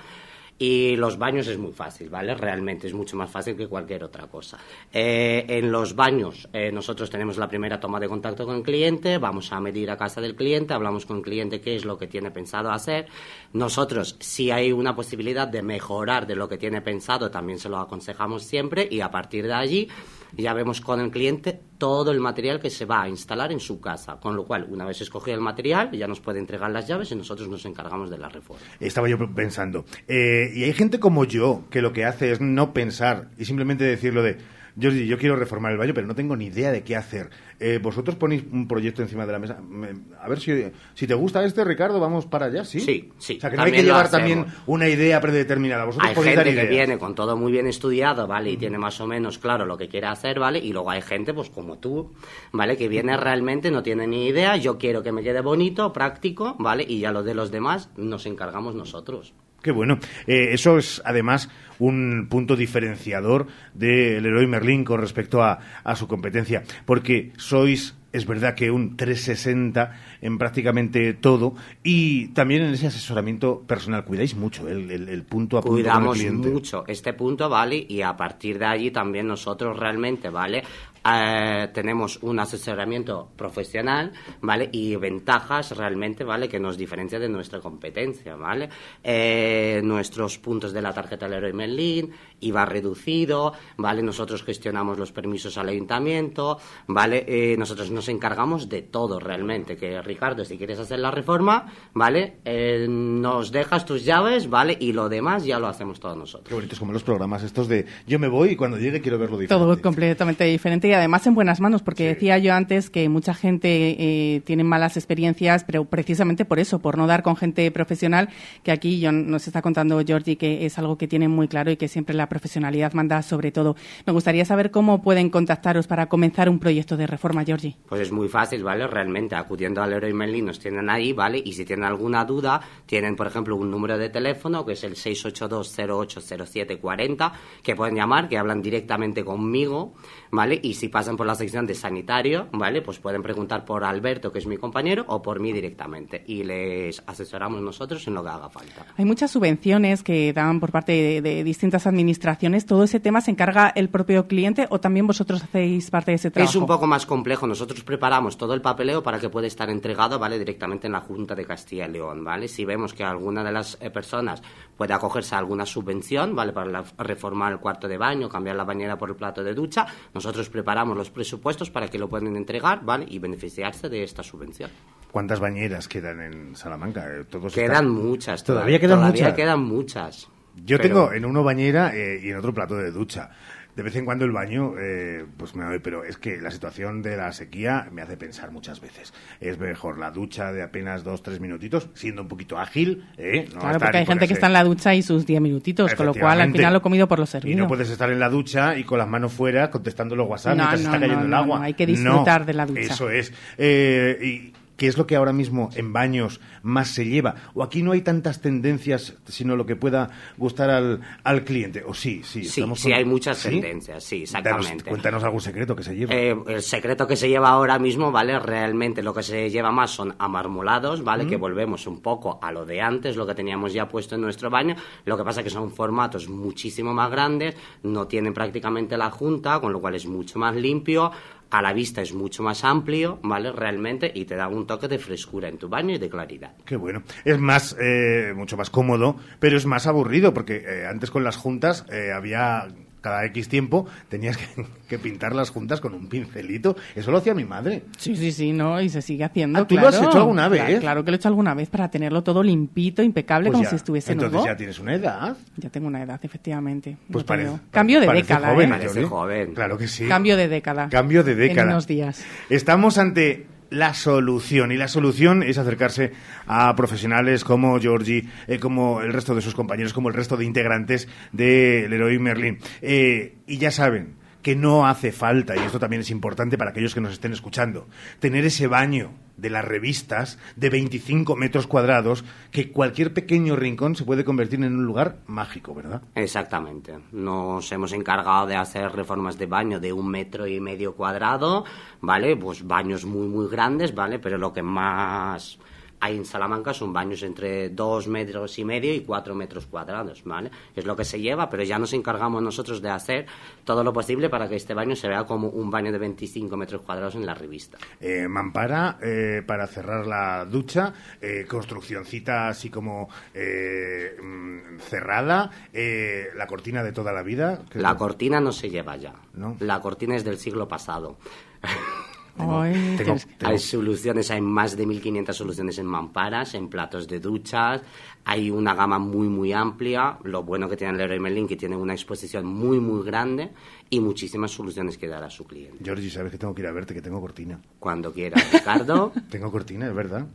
Speaker 49: Y los baños es muy fácil, ¿vale? Realmente es mucho más fácil que cualquier otra cosa. Eh, en los baños eh, nosotros tenemos la primera toma de contacto con el cliente, vamos a medir a casa del cliente, hablamos con el cliente qué es lo que tiene pensado hacer. Nosotros, si hay una posibilidad de mejorar de lo que tiene pensado, también se lo aconsejamos siempre y a partir de allí ya vemos con el cliente todo el material que se va a instalar en su casa. Con lo cual, una vez escogido el material, ya nos puede entregar las llaves y nosotros nos encargamos de la reforma.
Speaker 2: Estaba yo pensando. Eh, y hay gente como yo que lo que hace es no pensar y simplemente decirlo de. Jordi, yo quiero reformar el baño, pero no tengo ni idea de qué hacer. Eh, vosotros ponéis un proyecto encima de la mesa. Me- A ver si, si te gusta este, Ricardo, vamos para allá, ¿sí?
Speaker 49: Sí, sí.
Speaker 2: O sea, que no hay que llevar también una idea predeterminada. Vosotros
Speaker 49: Hay
Speaker 2: podéis dar
Speaker 49: gente que viene con todo muy bien estudiado, ¿vale? Y tiene más o menos claro lo que quiere hacer, ¿vale? Y luego hay gente, pues como tú, ¿vale? Que viene realmente, no tiene ni idea, yo quiero que me quede bonito, práctico, ¿vale? Y ya lo de los demás nos encargamos nosotros.
Speaker 2: Qué bueno. Eh, eso es además un punto diferenciador del Leroy Merlin con respecto a, a su competencia, porque sois, es verdad que un 360 en prácticamente todo y también en ese asesoramiento personal. Cuidáis mucho el, el- el punto a punto con el
Speaker 49: Cuidamos
Speaker 2: cliente.
Speaker 49: mucho este punto, ¿vale? Y a partir de allí también nosotros realmente, ¿vale? Eh, tenemos un asesoramiento profesional, ¿vale? Y ventajas realmente, ¿vale? Que nos diferencia de nuestra competencia, ¿vale? Eh, nuestros puntos de la tarjeta Leroy Merlin, IVA reducido, ¿vale? Nosotros gestionamos los permisos al ayuntamiento, ¿vale? Eh, nosotros nos encargamos de todo realmente, que Ricardo, si quieres hacer la reforma, ¿vale? Eh, nos dejas tus llaves, ¿vale? Y lo demás ya lo hacemos todos nosotros.
Speaker 2: Qué bonitos como los programas estos de yo me voy y cuando llegue quiero verlo diferente.
Speaker 3: Todo completamente diferente y además en buenas manos, porque decía yo antes que mucha gente eh, tiene malas experiencias, pero precisamente por eso, por no dar con gente profesional, que aquí yo, nos está contando Georgie que es algo que tiene muy claro y que siempre la profesionalidad manda sobre todo. Me gustaría saber cómo pueden contactaros para comenzar un proyecto de reforma, Georgie.
Speaker 49: Pues es muy fácil, ¿vale? Realmente acudiendo al Leroy Merlin nos tienen ahí, ¿vale? Y si tienen alguna duda, tienen, por ejemplo, un número de teléfono que es el 682080740, que pueden llamar, que hablan directamente conmigo, ¿vale? Y si pasan por la sección de sanitario, ¿vale? Pues pueden preguntar por Alberto, que es mi compañero, o por mí directamente. Y les asesoramos nosotros en lo que haga falta.
Speaker 3: Hay muchas subvenciones que dan por parte de, de distintas administraciones. ¿Todo ese tema se encarga el propio cliente o también vosotros hacéis parte de ese trabajo?
Speaker 49: Es un poco más complejo. Nosotros preparamos todo el papeleo para que pueda estar entregado, ¿vale? Directamente en la Junta de Castilla y León, ¿vale? Si vemos que alguna de las eh, personas puede acogerse a alguna subvención, ¿vale? Para reformar el cuarto de baño, cambiar la bañera por el plato de ducha, nosotros preparamos los presupuestos para que lo puedan entregar, ¿vale? Y beneficiarse de esta subvención.
Speaker 2: ¿Cuántas bañeras quedan en Salamanca? Eh, Todos
Speaker 49: Quedan
Speaker 2: están-
Speaker 49: muchas.
Speaker 2: Todavía quedan
Speaker 49: todavía
Speaker 2: muchas.
Speaker 49: quedan muchas.
Speaker 2: Yo
Speaker 49: Pero-
Speaker 2: tengo en uno bañera eh, y en otro plato de ducha. De vez en cuando el baño, eh, pues me doy, pero es que la situación de la sequía me hace pensar muchas veces. Es mejor la ducha de apenas dos, tres minutitos, siendo un poquito ágil, ¿eh? No
Speaker 3: Claro, porque hay
Speaker 2: y
Speaker 3: gente que está en la ducha y sus 10 minutitos, con lo cual al final lo he comido por lo
Speaker 2: Y
Speaker 3: servido.
Speaker 2: no puedes estar en la ducha y con las manos fuera contestando los WhatsApp
Speaker 3: No,
Speaker 2: mientras
Speaker 3: no,
Speaker 2: está cayendo
Speaker 3: no,
Speaker 2: el agua.
Speaker 3: no, hay que disfrutar de la ducha.
Speaker 2: Eso es. Eh, y ¿Qué es lo que ahora mismo en baños más se lleva? ¿O aquí no hay tantas tendencias, sino lo que pueda gustar al, al cliente? ¿O sí? Sí,
Speaker 49: Sí, sí,
Speaker 2: con-
Speaker 49: hay muchas
Speaker 2: ¿Sí?
Speaker 49: tendencias, sí,
Speaker 2: Danos-
Speaker 49: exactamente.
Speaker 2: cuéntanos algún secreto que se lleva.
Speaker 49: Eh, el secreto que se lleva ahora mismo, ¿vale? Realmente lo que se lleva más son amarmolados, ¿vale?
Speaker 2: Mm.
Speaker 49: Que volvemos un poco a lo de antes, lo que teníamos ya puesto en nuestro baño. Lo que pasa que son formatos muchísimo más grandes, no tienen prácticamente la junta, con lo cual es mucho más limpio. A la vista es mucho más amplio, ¿vale? Realmente, y te da un toque de frescura en tu baño y de claridad.
Speaker 2: Qué bueno. Es más, eh, mucho más cómodo, pero es más aburrido, porque eh, antes con las juntas eh, había cada X tiempo tenías que, que pintar las juntas con un pincelito. Eso lo hacía mi madre.
Speaker 3: Sí, sí, sí, no, y se sigue haciendo.
Speaker 2: Ah, ¿tú lo
Speaker 3: claro.
Speaker 2: has hecho alguna vez?
Speaker 3: Claro, claro que lo he hecho alguna vez para tenerlo todo limpito, impecable,
Speaker 2: Pues
Speaker 3: como
Speaker 2: ya,
Speaker 3: si estuviese
Speaker 2: Entonces
Speaker 3: nuevo.
Speaker 2: ya tienes una edad.
Speaker 3: Ya tengo una edad, efectivamente.
Speaker 2: Pues parece.
Speaker 3: Cambio de
Speaker 2: parece
Speaker 3: década,
Speaker 2: joven,
Speaker 3: ¿eh?
Speaker 49: Parece joven.
Speaker 2: Claro que sí.
Speaker 3: Cambio de década.
Speaker 2: Cambio de década.
Speaker 3: En unos días.
Speaker 2: Estamos ante la solución y la solución es acercarse a profesionales como Georgie, eh, como el resto de sus compañeros, como el resto de integrantes de Leroy Merlin. Eh, y ya saben que no hace falta, y esto también es importante para aquellos que nos estén escuchando, tener ese baño de las revistas de 25 metros cuadrados que cualquier pequeño rincón se puede convertir en un lugar mágico, ¿verdad?
Speaker 49: Exactamente. Nos hemos encargado de hacer reformas de baño de un metro y medio cuadrado, ¿vale? Pues baños muy, muy grandes, ¿vale? Pero lo que más hay en Salamanca son baños entre dos metros y medio y cuatro metros cuadrados, ¿vale? Es lo que se lleva, pero ya nos encargamos nosotros de hacer todo lo posible para que este baño se vea como un baño de 25 metros cuadrados en la revista.
Speaker 2: Eh, mampara eh, para cerrar la ducha, eh, construccioncita así como eh, mm, cerrada, eh, la cortina de toda la vida.
Speaker 49: La cortina no se lleva ya.
Speaker 2: ¿No?
Speaker 49: La cortina es del siglo pasado. <laughs>
Speaker 3: Ay,
Speaker 2: tengo-
Speaker 3: tienes-
Speaker 49: Hay soluciones, hay más de 1.500 soluciones en mamparas, en platos de duchas, hay una gama muy, muy amplia. Lo bueno que tiene el Leroy Merlin, que tiene una exposición muy, muy grande y muchísimas soluciones que dar a su cliente.
Speaker 2: Georgie, sabes que tengo que ir a verte, que tengo cortina.
Speaker 49: Cuando quiera, Ricardo. <laughs>
Speaker 2: Tengo cortina, es verdad.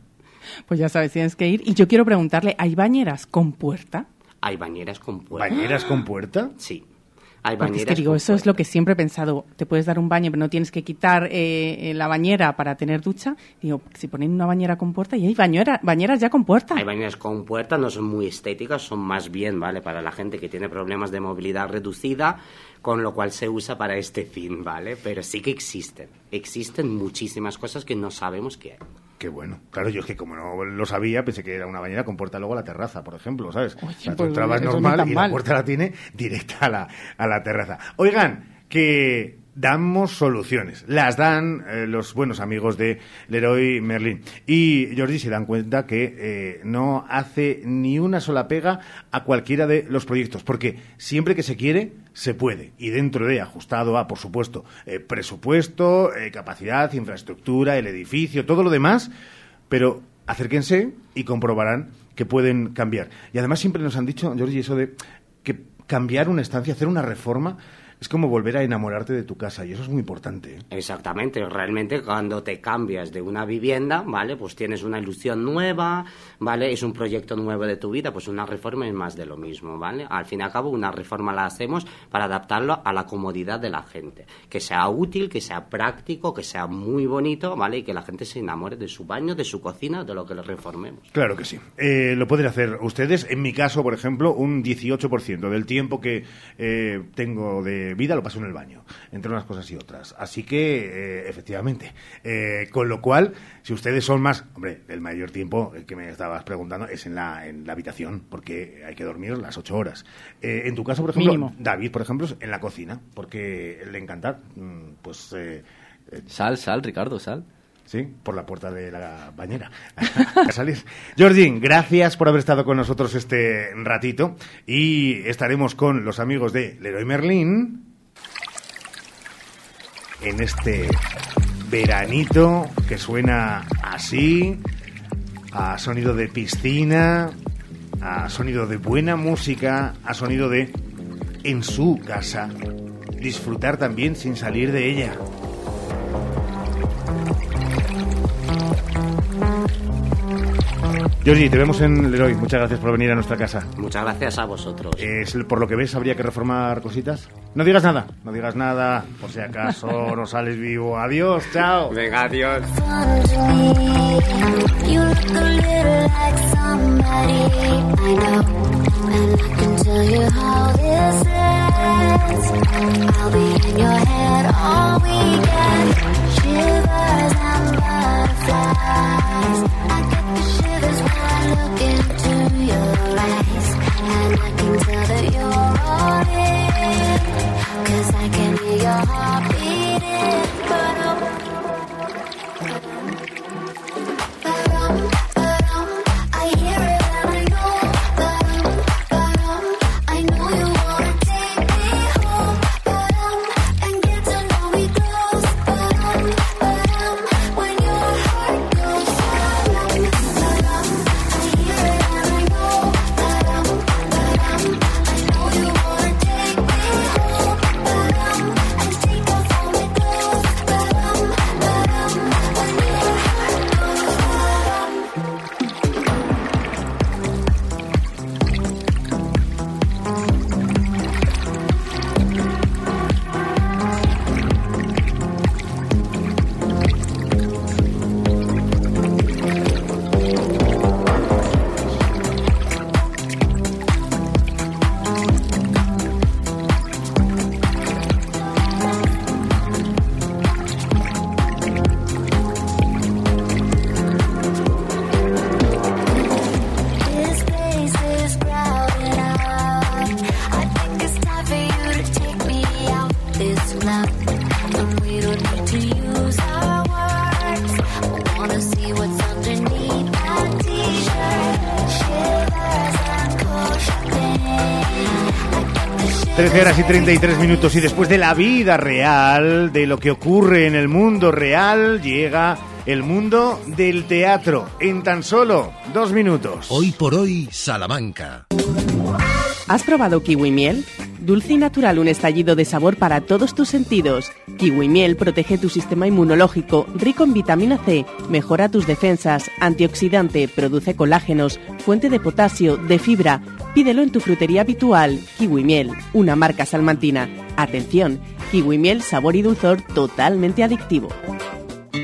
Speaker 3: Pues ya sabes, tienes que ir. Y yo quiero preguntarle, ¿hay bañeras con puerta?
Speaker 49: Hay bañeras con puerta.
Speaker 2: ¿Bañeras con puerta?
Speaker 49: Sí. Hay
Speaker 3: Porque es que digo, eso es lo que siempre he pensado. Te puedes dar un baño, pero no tienes que quitar eh, la bañera para tener ducha. Digo, si ponen una bañera con puerta, y hay bañera, bañeras ya con puerta.
Speaker 49: Hay bañeras con puerta, no son muy estéticas, son más bien, ¿vale? Para la gente que tiene problemas de movilidad reducida, con lo cual se usa para este fin, ¿vale? Pero sí que existen. Existen muchísimas cosas que no sabemos qué hay.
Speaker 2: Qué bueno. Claro, yo es que como no lo sabía, pensé que era una bañera con puerta luego a la terraza, por ejemplo, ¿sabes? O sea, tú
Speaker 3: pues
Speaker 2: entrabas
Speaker 3: eso no
Speaker 2: normal y la puerta la tiene directa a la, a la terraza. Oigan, que damos soluciones. Las dan eh, los buenos amigos de Leroy Merlin. Y Jordi se dan cuenta que eh, no hace ni una sola pega a cualquiera de los proyectos, porque siempre que se quiere, se puede. Y dentro de, ajustado a, por supuesto, eh, presupuesto, capacidad, infraestructura, el edificio, todo lo demás, pero acérquense y comprobarán que pueden cambiar. Y además siempre nos han dicho, Jordi, eso de que cambiar una estancia, hacer una reforma, es como volver a enamorarte de tu casa y eso es muy importante. ¿eh?
Speaker 49: Exactamente, realmente cuando te cambias de una vivienda, ¿vale? Pues tienes una ilusión nueva, ¿vale? Es un proyecto nuevo de tu vida, pues una reforma es más de lo mismo, ¿vale? Al fin y al cabo, una reforma la hacemos para adaptarlo a la comodidad de la gente, que sea útil, que sea práctico, que sea muy bonito, ¿vale? Y que la gente se enamore de su baño, de su cocina, de lo que le reformemos.
Speaker 2: Claro que sí. Eh, lo pueden hacer ustedes. En mi caso, por ejemplo, un 18% del tiempo que eh, tengo de vida lo paso en el baño, entre unas cosas y otras. Así que, eh, efectivamente. Eh, con lo cual, si ustedes son más, hombre, el mayor tiempo, que me estabas preguntando, es en la, en la habitación, porque hay que dormir las ocho horas. Eh, en tu caso, por ejemplo,
Speaker 3: Mínimo.
Speaker 2: David, por ejemplo, es en la cocina, porque le encanta, mm, pues... eh,
Speaker 4: Sal, sal, Ricardo, sal.
Speaker 2: Sí, por la puerta de la bañera. <laughs> A salir. Georgine, gracias por haber estado con nosotros este ratito y estaremos con los amigos de Leroy Merlin en este veranito que suena así, a sonido de piscina, a sonido de buena música, a sonido de en su casa. Disfrutar también sin salir de ella. Georgie, te vemos en Leroy. Muchas gracias por venir a nuestra casa.
Speaker 49: Muchas gracias a vosotros.
Speaker 2: Es, por lo que ves, habría que reformar cositas. No digas nada, no digas nada, por si acaso <laughs> no sales vivo. Adiós, chao.
Speaker 49: Venga, adiós.
Speaker 40: Your heart beating.
Speaker 2: 13 horas y 33 minutos y después de la vida real, de lo que ocurre en el mundo real, llega el mundo del teatro en tan solo dos minutos.
Speaker 18: Hoy por hoy, Salamanca.
Speaker 3: ¿Has probado kiwi miel? Dulce y natural, un estallido de sabor para todos tus sentidos. Kiwi miel protege tu sistema inmunológico, rico en vitamina C, mejora tus defensas, antioxidante, produce colágenos, fuente de potasio, de fibra. Pídelo en tu frutería habitual. Kiwi miel, una marca salmantina. Atención, kiwi miel, sabor y dulzor totalmente adictivo.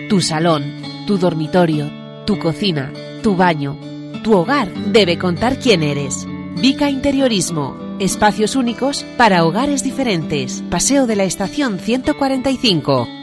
Speaker 50: Tu salón, tu dormitorio, tu cocina, tu baño, tu hogar debe contar quién eres. Vica Interiorismo. Espacios únicos para hogares diferentes. Paseo de la Estación 145.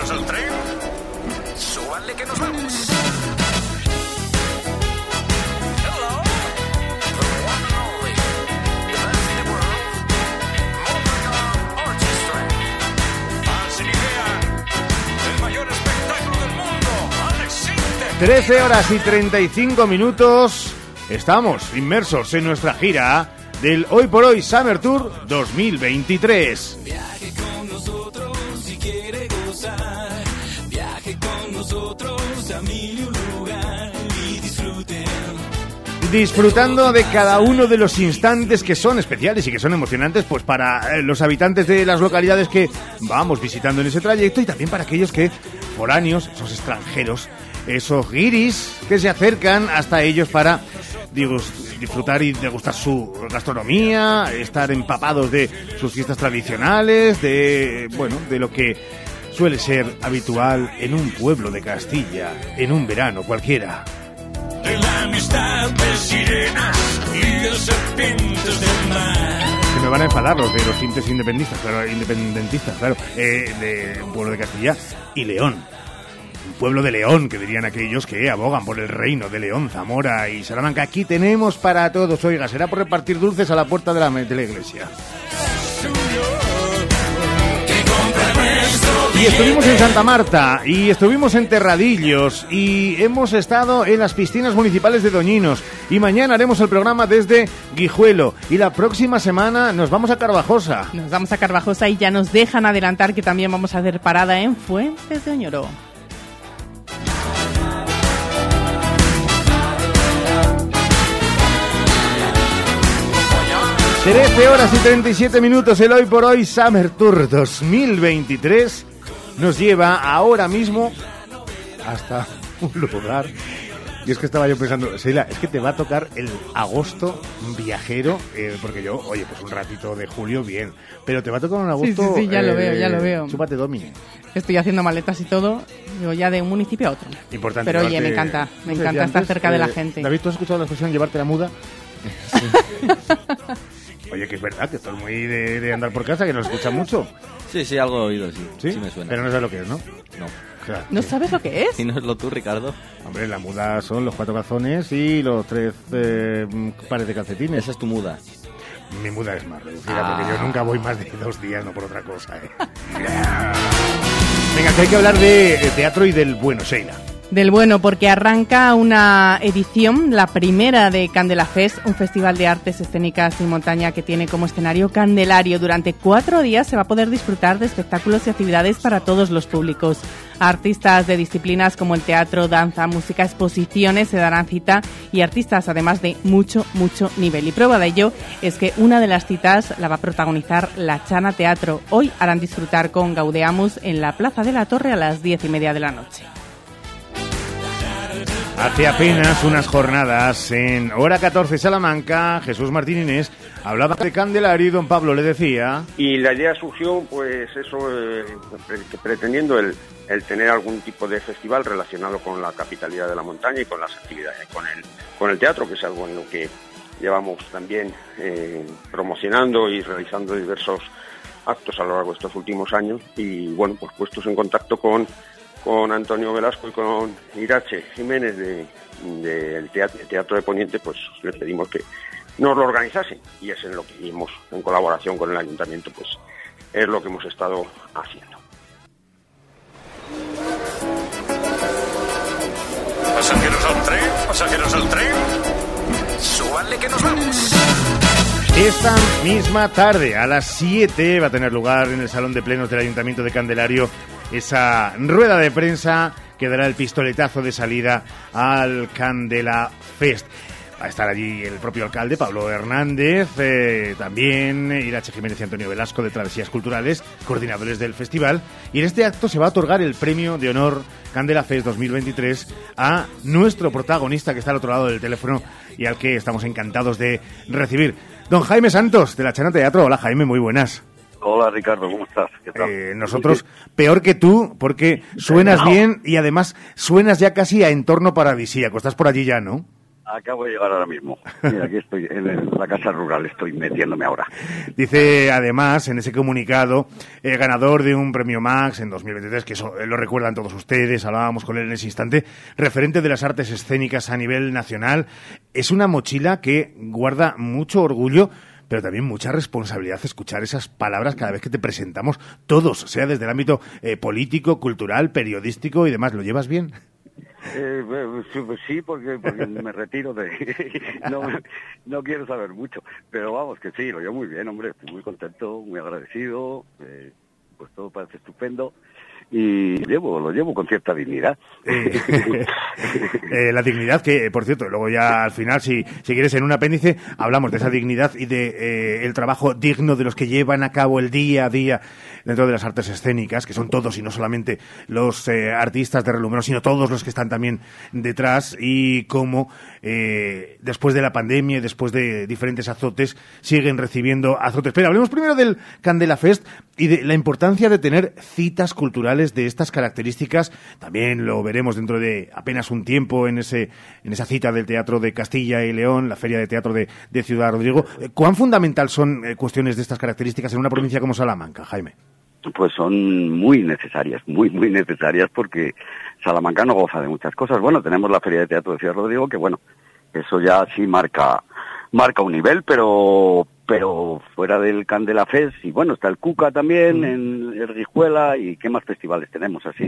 Speaker 51: pasajeros al tren. Súbanle que nos vamos.
Speaker 2: 13 horas y 35 minutos. Estamos inmersos en nuestra gira del Hoy por Hoy Summer Tour 2023. Disfrutando de cada uno de los instantes que son especiales y que son emocionantes pues para eh, los habitantes de las localidades que vamos visitando en ese trayecto y también para aquellos que foráneos, esos extranjeros, esos guiris que se acercan hasta ellos para digus- disfrutar y degustar su gastronomía, estar empapados de sus fiestas tradicionales, de bueno, de lo que suele ser habitual en un pueblo de Castilla, en un verano cualquiera.
Speaker 40: De la amistad de sirenas y de serpientes del mar.
Speaker 2: Se me van a enfadar los de los tintes independentistas, claro, independentistas, claro, eh, de un pueblo de Castilla y León. Un pueblo de León, que dirían aquellos que abogan por el reino de León, Zamora y Salamanca. Aquí tenemos para todos, oiga, será por repartir dulces a la puerta de la, de la iglesia. Y estuvimos en Santa Marta, y estuvimos en Terradillos, y hemos estado en las piscinas municipales de Doñinos, y mañana haremos el programa desde Guijuelo, y la próxima semana nos vamos a Carvajosa.
Speaker 3: Nos vamos a Carvajosa y ya nos dejan adelantar que también vamos a hacer parada en Fuentes de Oñoro.
Speaker 2: Trece horas y 37 minutos, el hoy por hoy Summer Tour 2023 nos lleva ahora mismo hasta <laughs> un lugar. Y es que estaba yo pensando, Sheila, es que te va a tocar el agosto viajero, eh, porque yo, oye, pues un ratito de julio, bien, pero te va a tocar un
Speaker 3: Sí,
Speaker 2: agosto.
Speaker 3: sí, sí, ya lo veo, ya lo
Speaker 2: eh,
Speaker 3: veo.
Speaker 2: Chúpate Domini.
Speaker 3: Estoy haciendo maletas y todo, digo ya de un municipio a otro.
Speaker 2: Importante.
Speaker 3: Pero oye,
Speaker 2: llevarte-
Speaker 3: me encanta, me
Speaker 2: ¿cómo se
Speaker 3: encanta estar
Speaker 2: antes?
Speaker 3: cerca de la
Speaker 2: Eh,
Speaker 3: gente.
Speaker 2: David, ¿tú has escuchado la expresión llevarte la muda? <laughs> Oye, que es verdad, que esto es muy de, de andar por casa, que nos escucha mucho.
Speaker 4: Sí, sí, algo he oído, sí.
Speaker 2: ¿Sí?
Speaker 4: me suena.
Speaker 2: Pero no sabes lo que es, ¿no?
Speaker 4: No.
Speaker 2: Claro.
Speaker 3: ¿No sabes lo que es?
Speaker 4: ¿Y no es lo tú, Ricardo?
Speaker 2: Hombre, la muda son los cuatro calzones y los tres eh, pares de calcetines.
Speaker 4: Esa es tu muda.
Speaker 2: Mi muda es más reducida,
Speaker 4: Ah.
Speaker 2: porque yo nunca voy más de dos días, no por otra cosa, ¿eh? <laughs> Venga, que hay que hablar de teatro y del bueno, Sheila.
Speaker 3: Del bueno, porque arranca una edición, la primera de Candela Fest, un festival de artes escénicas y montaña que tiene como escenario Candelario. Durante cuatro días se va a poder disfrutar de espectáculos y actividades para todos los públicos. Artistas de disciplinas como el teatro, danza, música, exposiciones se darán cita y artistas además de mucho, mucho nivel. Y prueba de ello es que una de las citas la va a protagonizar la Chana Teatro. Hoy harán disfrutar con Gaudeamus en la Plaza de la Torre a las diez y media de la noche.
Speaker 2: Hace apenas unas jornadas en Hora 14 Salamanca, Jesús Martín Inés hablaba de Candelario y don Pablo le decía...
Speaker 52: Y la idea surgió, pues eso, eh, pre- pretendiendo el, el tener algún tipo de festival relacionado con la capitalidad de la montaña y con las actividades, con el, con el teatro, que es algo en lo que llevamos también eh, promocionando y realizando diversos actos a lo largo de estos últimos años. Y bueno, pues puestos en contacto con, con Antonio Velasco y con Irache Jiménez de- del teatro, teatro de Poniente, pues les pedimos que nos lo organizasen y es en lo que hemos, en colaboración con el ayuntamiento, pues es lo que hemos estado haciendo.
Speaker 51: Pasajeros al tren, pasajeros al tren.
Speaker 2: Esta misma tarde, a las 7, va a tener lugar en el Salón de Plenos del Ayuntamiento de Candelario esa rueda de prensa que dará el pistoletazo de salida al Candela Fest. Va a estar allí el propio alcalde, Pablo Hernández, eh, también Irache Jiménez y Antonio Velasco de Travesías Culturales, coordinadores del festival. Y en este acto se va a otorgar el premio de honor Candela Fest 2023 a nuestro protagonista que está al otro lado del teléfono y al que estamos encantados de recibir. Don Jaime Santos, de la Chana Teatro. Hola Jaime, muy buenas.
Speaker 53: Hola Ricardo, ¿cómo estás? ¿Qué tal?
Speaker 2: Eh, nosotros peor que tú, porque suenas
Speaker 53: No.
Speaker 2: bien y además suenas ya casi a entorno paradisíaco. Estás por allí ya, ¿no?
Speaker 53: Acabo de llegar ahora mismo. Mira, aquí estoy en la casa rural, estoy metiéndome ahora.
Speaker 2: Dice además en ese comunicado, eh, ganador de un premio Max en 2023, que eso eh, lo recuerdan todos ustedes, hablábamos con él en ese instante, referente de las artes escénicas a nivel nacional. Es una mochila que guarda mucho orgullo, pero también mucha responsabilidad escuchar esas palabras cada vez que te presentamos, todos, sea desde el ámbito eh, político, cultural, periodístico y demás. ¿Lo llevas bien?
Speaker 53: Eh, pues sí, porque, porque me retiro de... <laughs> no, no quiero saber mucho, pero vamos, que sí, lo llevo muy bien, hombre, estoy muy contento, muy agradecido, eh, pues todo parece estupendo y llevo, lo llevo con cierta dignidad.
Speaker 2: Eh, <laughs> la dignidad que, eh, por cierto, luego ya al final, si, si quieres, en un apéndice, hablamos de esa dignidad y de eh, el trabajo digno de los que llevan a cabo el día a día dentro de las artes escénicas, que son todos y no solamente los eh, artistas de relumbrón, sino todos los que están también detrás y cómo eh, después de la pandemia y después de diferentes azotes siguen recibiendo azotes. Pero hablemos primero del Candela Fest y de la importancia de tener citas culturales de estas características. También lo veremos dentro de apenas un tiempo en ese en esa cita del Teatro de Castilla y León, la Feria de Teatro de, Ciudad Rodrigo. Eh, ¿Cuán fundamental son eh, cuestiones de estas características en una provincia como Salamanca, Jaime?
Speaker 53: Pues son muy necesarias, muy, muy necesarias porque Salamanca no goza de muchas cosas. Bueno, tenemos la Feria de Teatro de Ciudad Rodrigo, que bueno, eso ya sí marca, marca un nivel, pero, pero fuera del Candela Fest, y bueno, está el Cuca también, en el Rijuela, y qué más festivales tenemos así.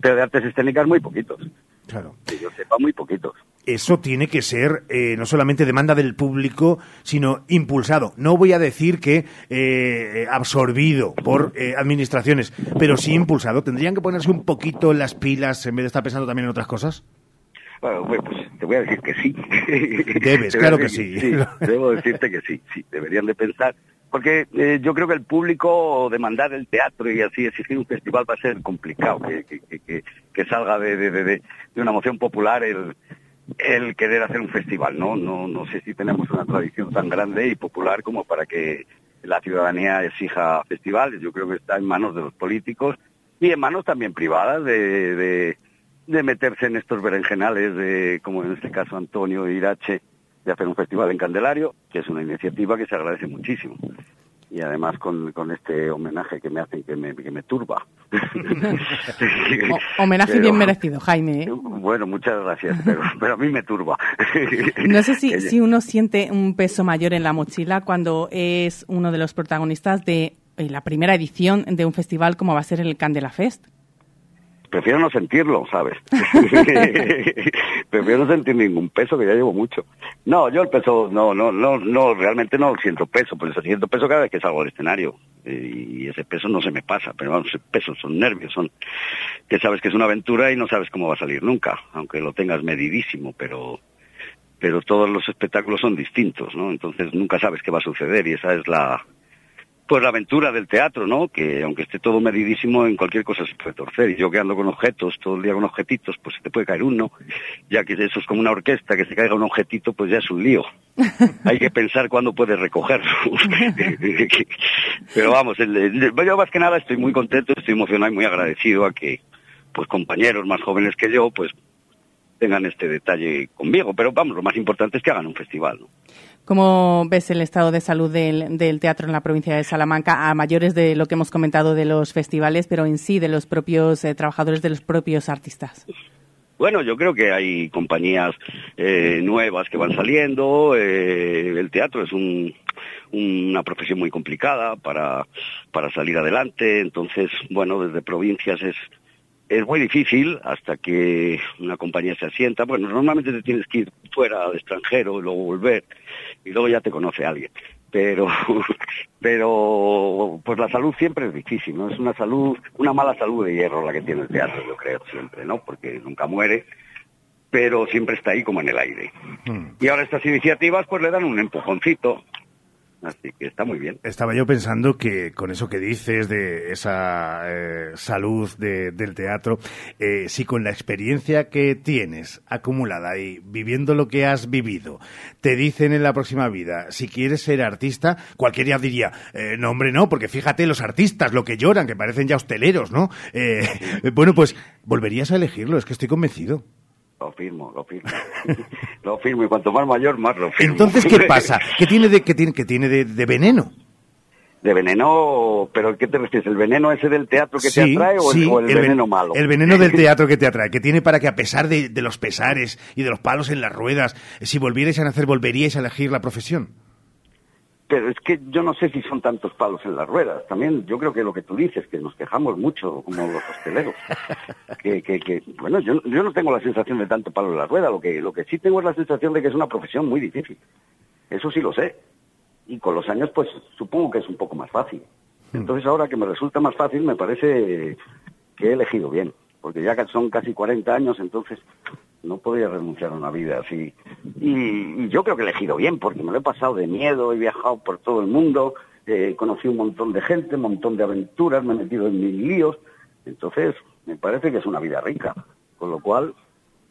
Speaker 53: Pero de artes escénicas muy poquitos.
Speaker 2: Claro.
Speaker 53: Que yo sepa, muy poquitos.
Speaker 2: Eso tiene que ser eh, no solamente demanda del público, sino impulsado. No voy a decir que eh, absorbido por eh, administraciones, pero sí impulsado. ¿Tendrían que ponerse un poquito las pilas en vez de estar pensando también en otras cosas?
Speaker 53: Bueno, pues te voy a decir que sí.
Speaker 2: Debes, <laughs> claro que sí.
Speaker 53: Debo decirte que sí, sí, deberían de pensar. Porque eh, yo creo que el público demandar el teatro y así exigir un festival va a ser complicado, que, que, que, salga de, de, de, de- de una moción popular el, el querer hacer un festival, ¿no? No, no sé si tenemos una tradición tan grande y popular como para que la ciudadanía exija festivales. Yo creo que está en manos de los políticos y en manos también privadas de, de, de meterse en estos berenjenales, de, como en este caso Antonio Irache, de hacer un festival en Candelario, que es una iniciativa que se agradece muchísimo. Y además con, con este homenaje que me hacen, que me, que me turba. <laughs>
Speaker 3: O- homenaje
Speaker 53: Pero-
Speaker 3: bien merecido, Jaime. ¿eh?
Speaker 53: Bueno, muchas gracias, pero, <laughs> pero a mí me turba.
Speaker 3: No sé si, <laughs> si uno siente un peso mayor en la mochila cuando es uno de los protagonistas de eh, la primera edición de un festival como va a ser el Candela Fest.
Speaker 53: Prefiero no sentirlo, ¿sabes? <laughs> prefiero no sentir ningún peso, que ya llevo mucho. No, yo el peso, no, no, no, no, realmente no siento peso, pues siento peso cada vez que salgo al escenario. Y ese peso no se me pasa, pero vamos, peso son nervios, son que sabes que es una aventura y no sabes cómo va a salir nunca, aunque lo tengas medidísimo, pero pero todos los espectáculos son distintos, ¿no? Entonces nunca sabes qué va a suceder y esa es la pues la aventura del teatro, ¿no? Que aunque esté todo medidísimo, en cualquier cosa se puede torcer. Y yo que ando con objetos, todo el día con objetitos, pues se te puede caer uno. Ya que eso es como una orquesta, que se caiga un objetito, pues ya es un lío. <laughs> Hay que pensar cuándo puedes recogerlo. <laughs> Pero vamos, el- el- yo más que nada estoy muy contento, estoy emocionado y muy agradecido a que pues compañeros más jóvenes que yo, pues tengan este detalle conmigo. Pero vamos, lo más importante es que hagan un festival, ¿no?
Speaker 3: ¿Cómo ves el estado de salud del, del teatro en la provincia de Salamanca, a mayores de lo que hemos comentado de los festivales, pero en sí de los propios eh, trabajadores, de los propios artistas?
Speaker 53: Bueno, yo creo que hay compañías eh, nuevas que van saliendo. eh, el teatro es un- una profesión muy complicada para, para salir adelante. Entonces, bueno, desde provincias es, es muy difícil hasta que una compañía se asienta. Bueno, normalmente te tienes que ir fuera al extranjero y luego volver y luego ya te conoce alguien. pero <laughs> pero pues la salud siempre es difícil, ¿no? Es una salud, una mala salud de hierro la que tiene el teatro, yo creo, siempre, ¿no? Porque nunca muere, pero siempre está ahí como en el aire. Y ahora estas iniciativas pues le dan un empujoncito, así que está muy bien.
Speaker 2: Estaba yo pensando que con eso que dices de esa eh, salud de- del teatro, eh, si con la experiencia que tienes acumulada y viviendo lo que has vivido, te dicen en la próxima vida, si quieres ser artista, cualquiera diría, eh, no hombre, no, porque fíjate los artistas, lo que lloran, que parecen ya hosteleros, ¿no? Eh, <laughs> bueno, pues volverías a elegirlo, es que estoy convencido.
Speaker 53: Lo firmo, lo firmo. <laughs> lo firmo y cuanto más mayor, más lo firmo.
Speaker 2: Entonces, ¿qué pasa? <laughs> ¿Qué tiene de, qué tiene, qué tiene de, de veneno?
Speaker 53: De veneno, pero ¿qué te refieres? ¿El veneno ese del teatro que te atrae o, el- o el,
Speaker 2: ven-
Speaker 53: veneno malo?
Speaker 2: El veneno del <laughs> teatro que te atrae, que tiene para que a pesar de, de los pesares y de los palos en las ruedas, si volvierais a nacer, volveríais a elegir la profesión.
Speaker 53: Pero es que yo no sé si son tantos palos en las ruedas. También yo creo que lo que tú dices, que nos quejamos mucho como los hosteleros. <laughs> que, que, que, bueno, yo, yo no tengo la sensación de tanto palo en la rueda. Lo que, lo que sí tengo es la sensación de que es una profesión muy difícil. Eso sí lo sé. Y con los años, pues supongo que es un poco más fácil. Entonces ahora que me resulta más fácil, me parece que he elegido bien. Porque ya son casi 40 años, entonces no podría renunciar a una vida así. Y, y yo creo que he elegido bien, porque me lo he pasado de miedo, he viajado por todo el mundo, he conocido un montón de gente, un montón de aventuras, me he metido en mil líos. Entonces, me parece que es una vida rica. Con lo cual,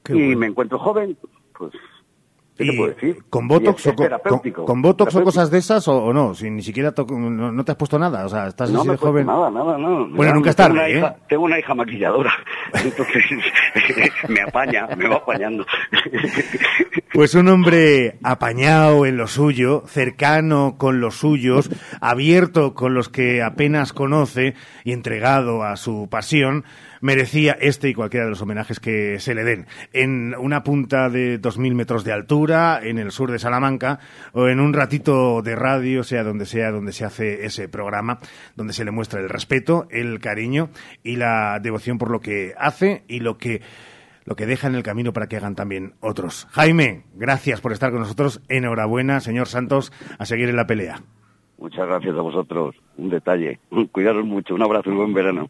Speaker 53: y me encuentro joven, pues, ¿qué te
Speaker 2: Y
Speaker 53: puedo decir?
Speaker 2: ¿Con Botox,
Speaker 53: es
Speaker 2: o con,
Speaker 53: terapéutico.
Speaker 2: con- con Botox o cosas de esas o, o no? Si ni siquiera to- no, no te has puesto nada, o sea, estás
Speaker 53: No
Speaker 2: así
Speaker 53: me
Speaker 2: de joven.
Speaker 53: nada, nada, no.
Speaker 2: Bueno, nunca es tarde,
Speaker 53: una
Speaker 2: ¿eh?
Speaker 53: hija- tengo una hija maquilladora, <laughs> entonces <laughs> me apaña, me va apañando. <laughs>
Speaker 2: Pues un hombre apañado en lo suyo, cercano con los suyos, abierto con los que apenas conoce y entregado a su pasión, merecía este y cualquiera de los homenajes que se le den. En una punta de 2.000 metros de altura, en el sur de Salamanca, o en un ratito de radio, sea donde sea donde se hace ese programa, donde se le muestra el respeto, el cariño y la devoción por lo que hace y lo que lo que deja en el camino para que hagan también otros. Jaime, gracias por estar con nosotros. Enhorabuena, señor Santos, a seguir en la pelea.
Speaker 53: Muchas gracias a vosotros. Un detalle. <laughs> Cuidaros mucho. Un abrazo y buen verano.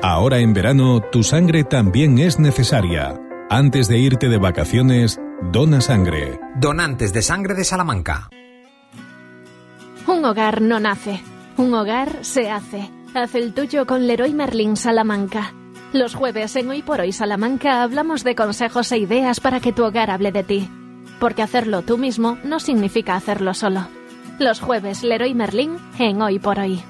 Speaker 54: Ahora en verano, tu sangre también es necesaria. Antes de irte de vacaciones, dona sangre.
Speaker 55: Donantes de sangre de Salamanca.
Speaker 48: Un hogar no nace, un hogar se hace. Haz el tuyo con Leroy Merlin Salamanca. Los jueves en Hoy por Hoy Salamanca hablamos de consejos e ideas para que tu hogar hable de ti. Porque hacerlo tú mismo no significa hacerlo solo. Los jueves Leroy Merlin en Hoy por Hoy.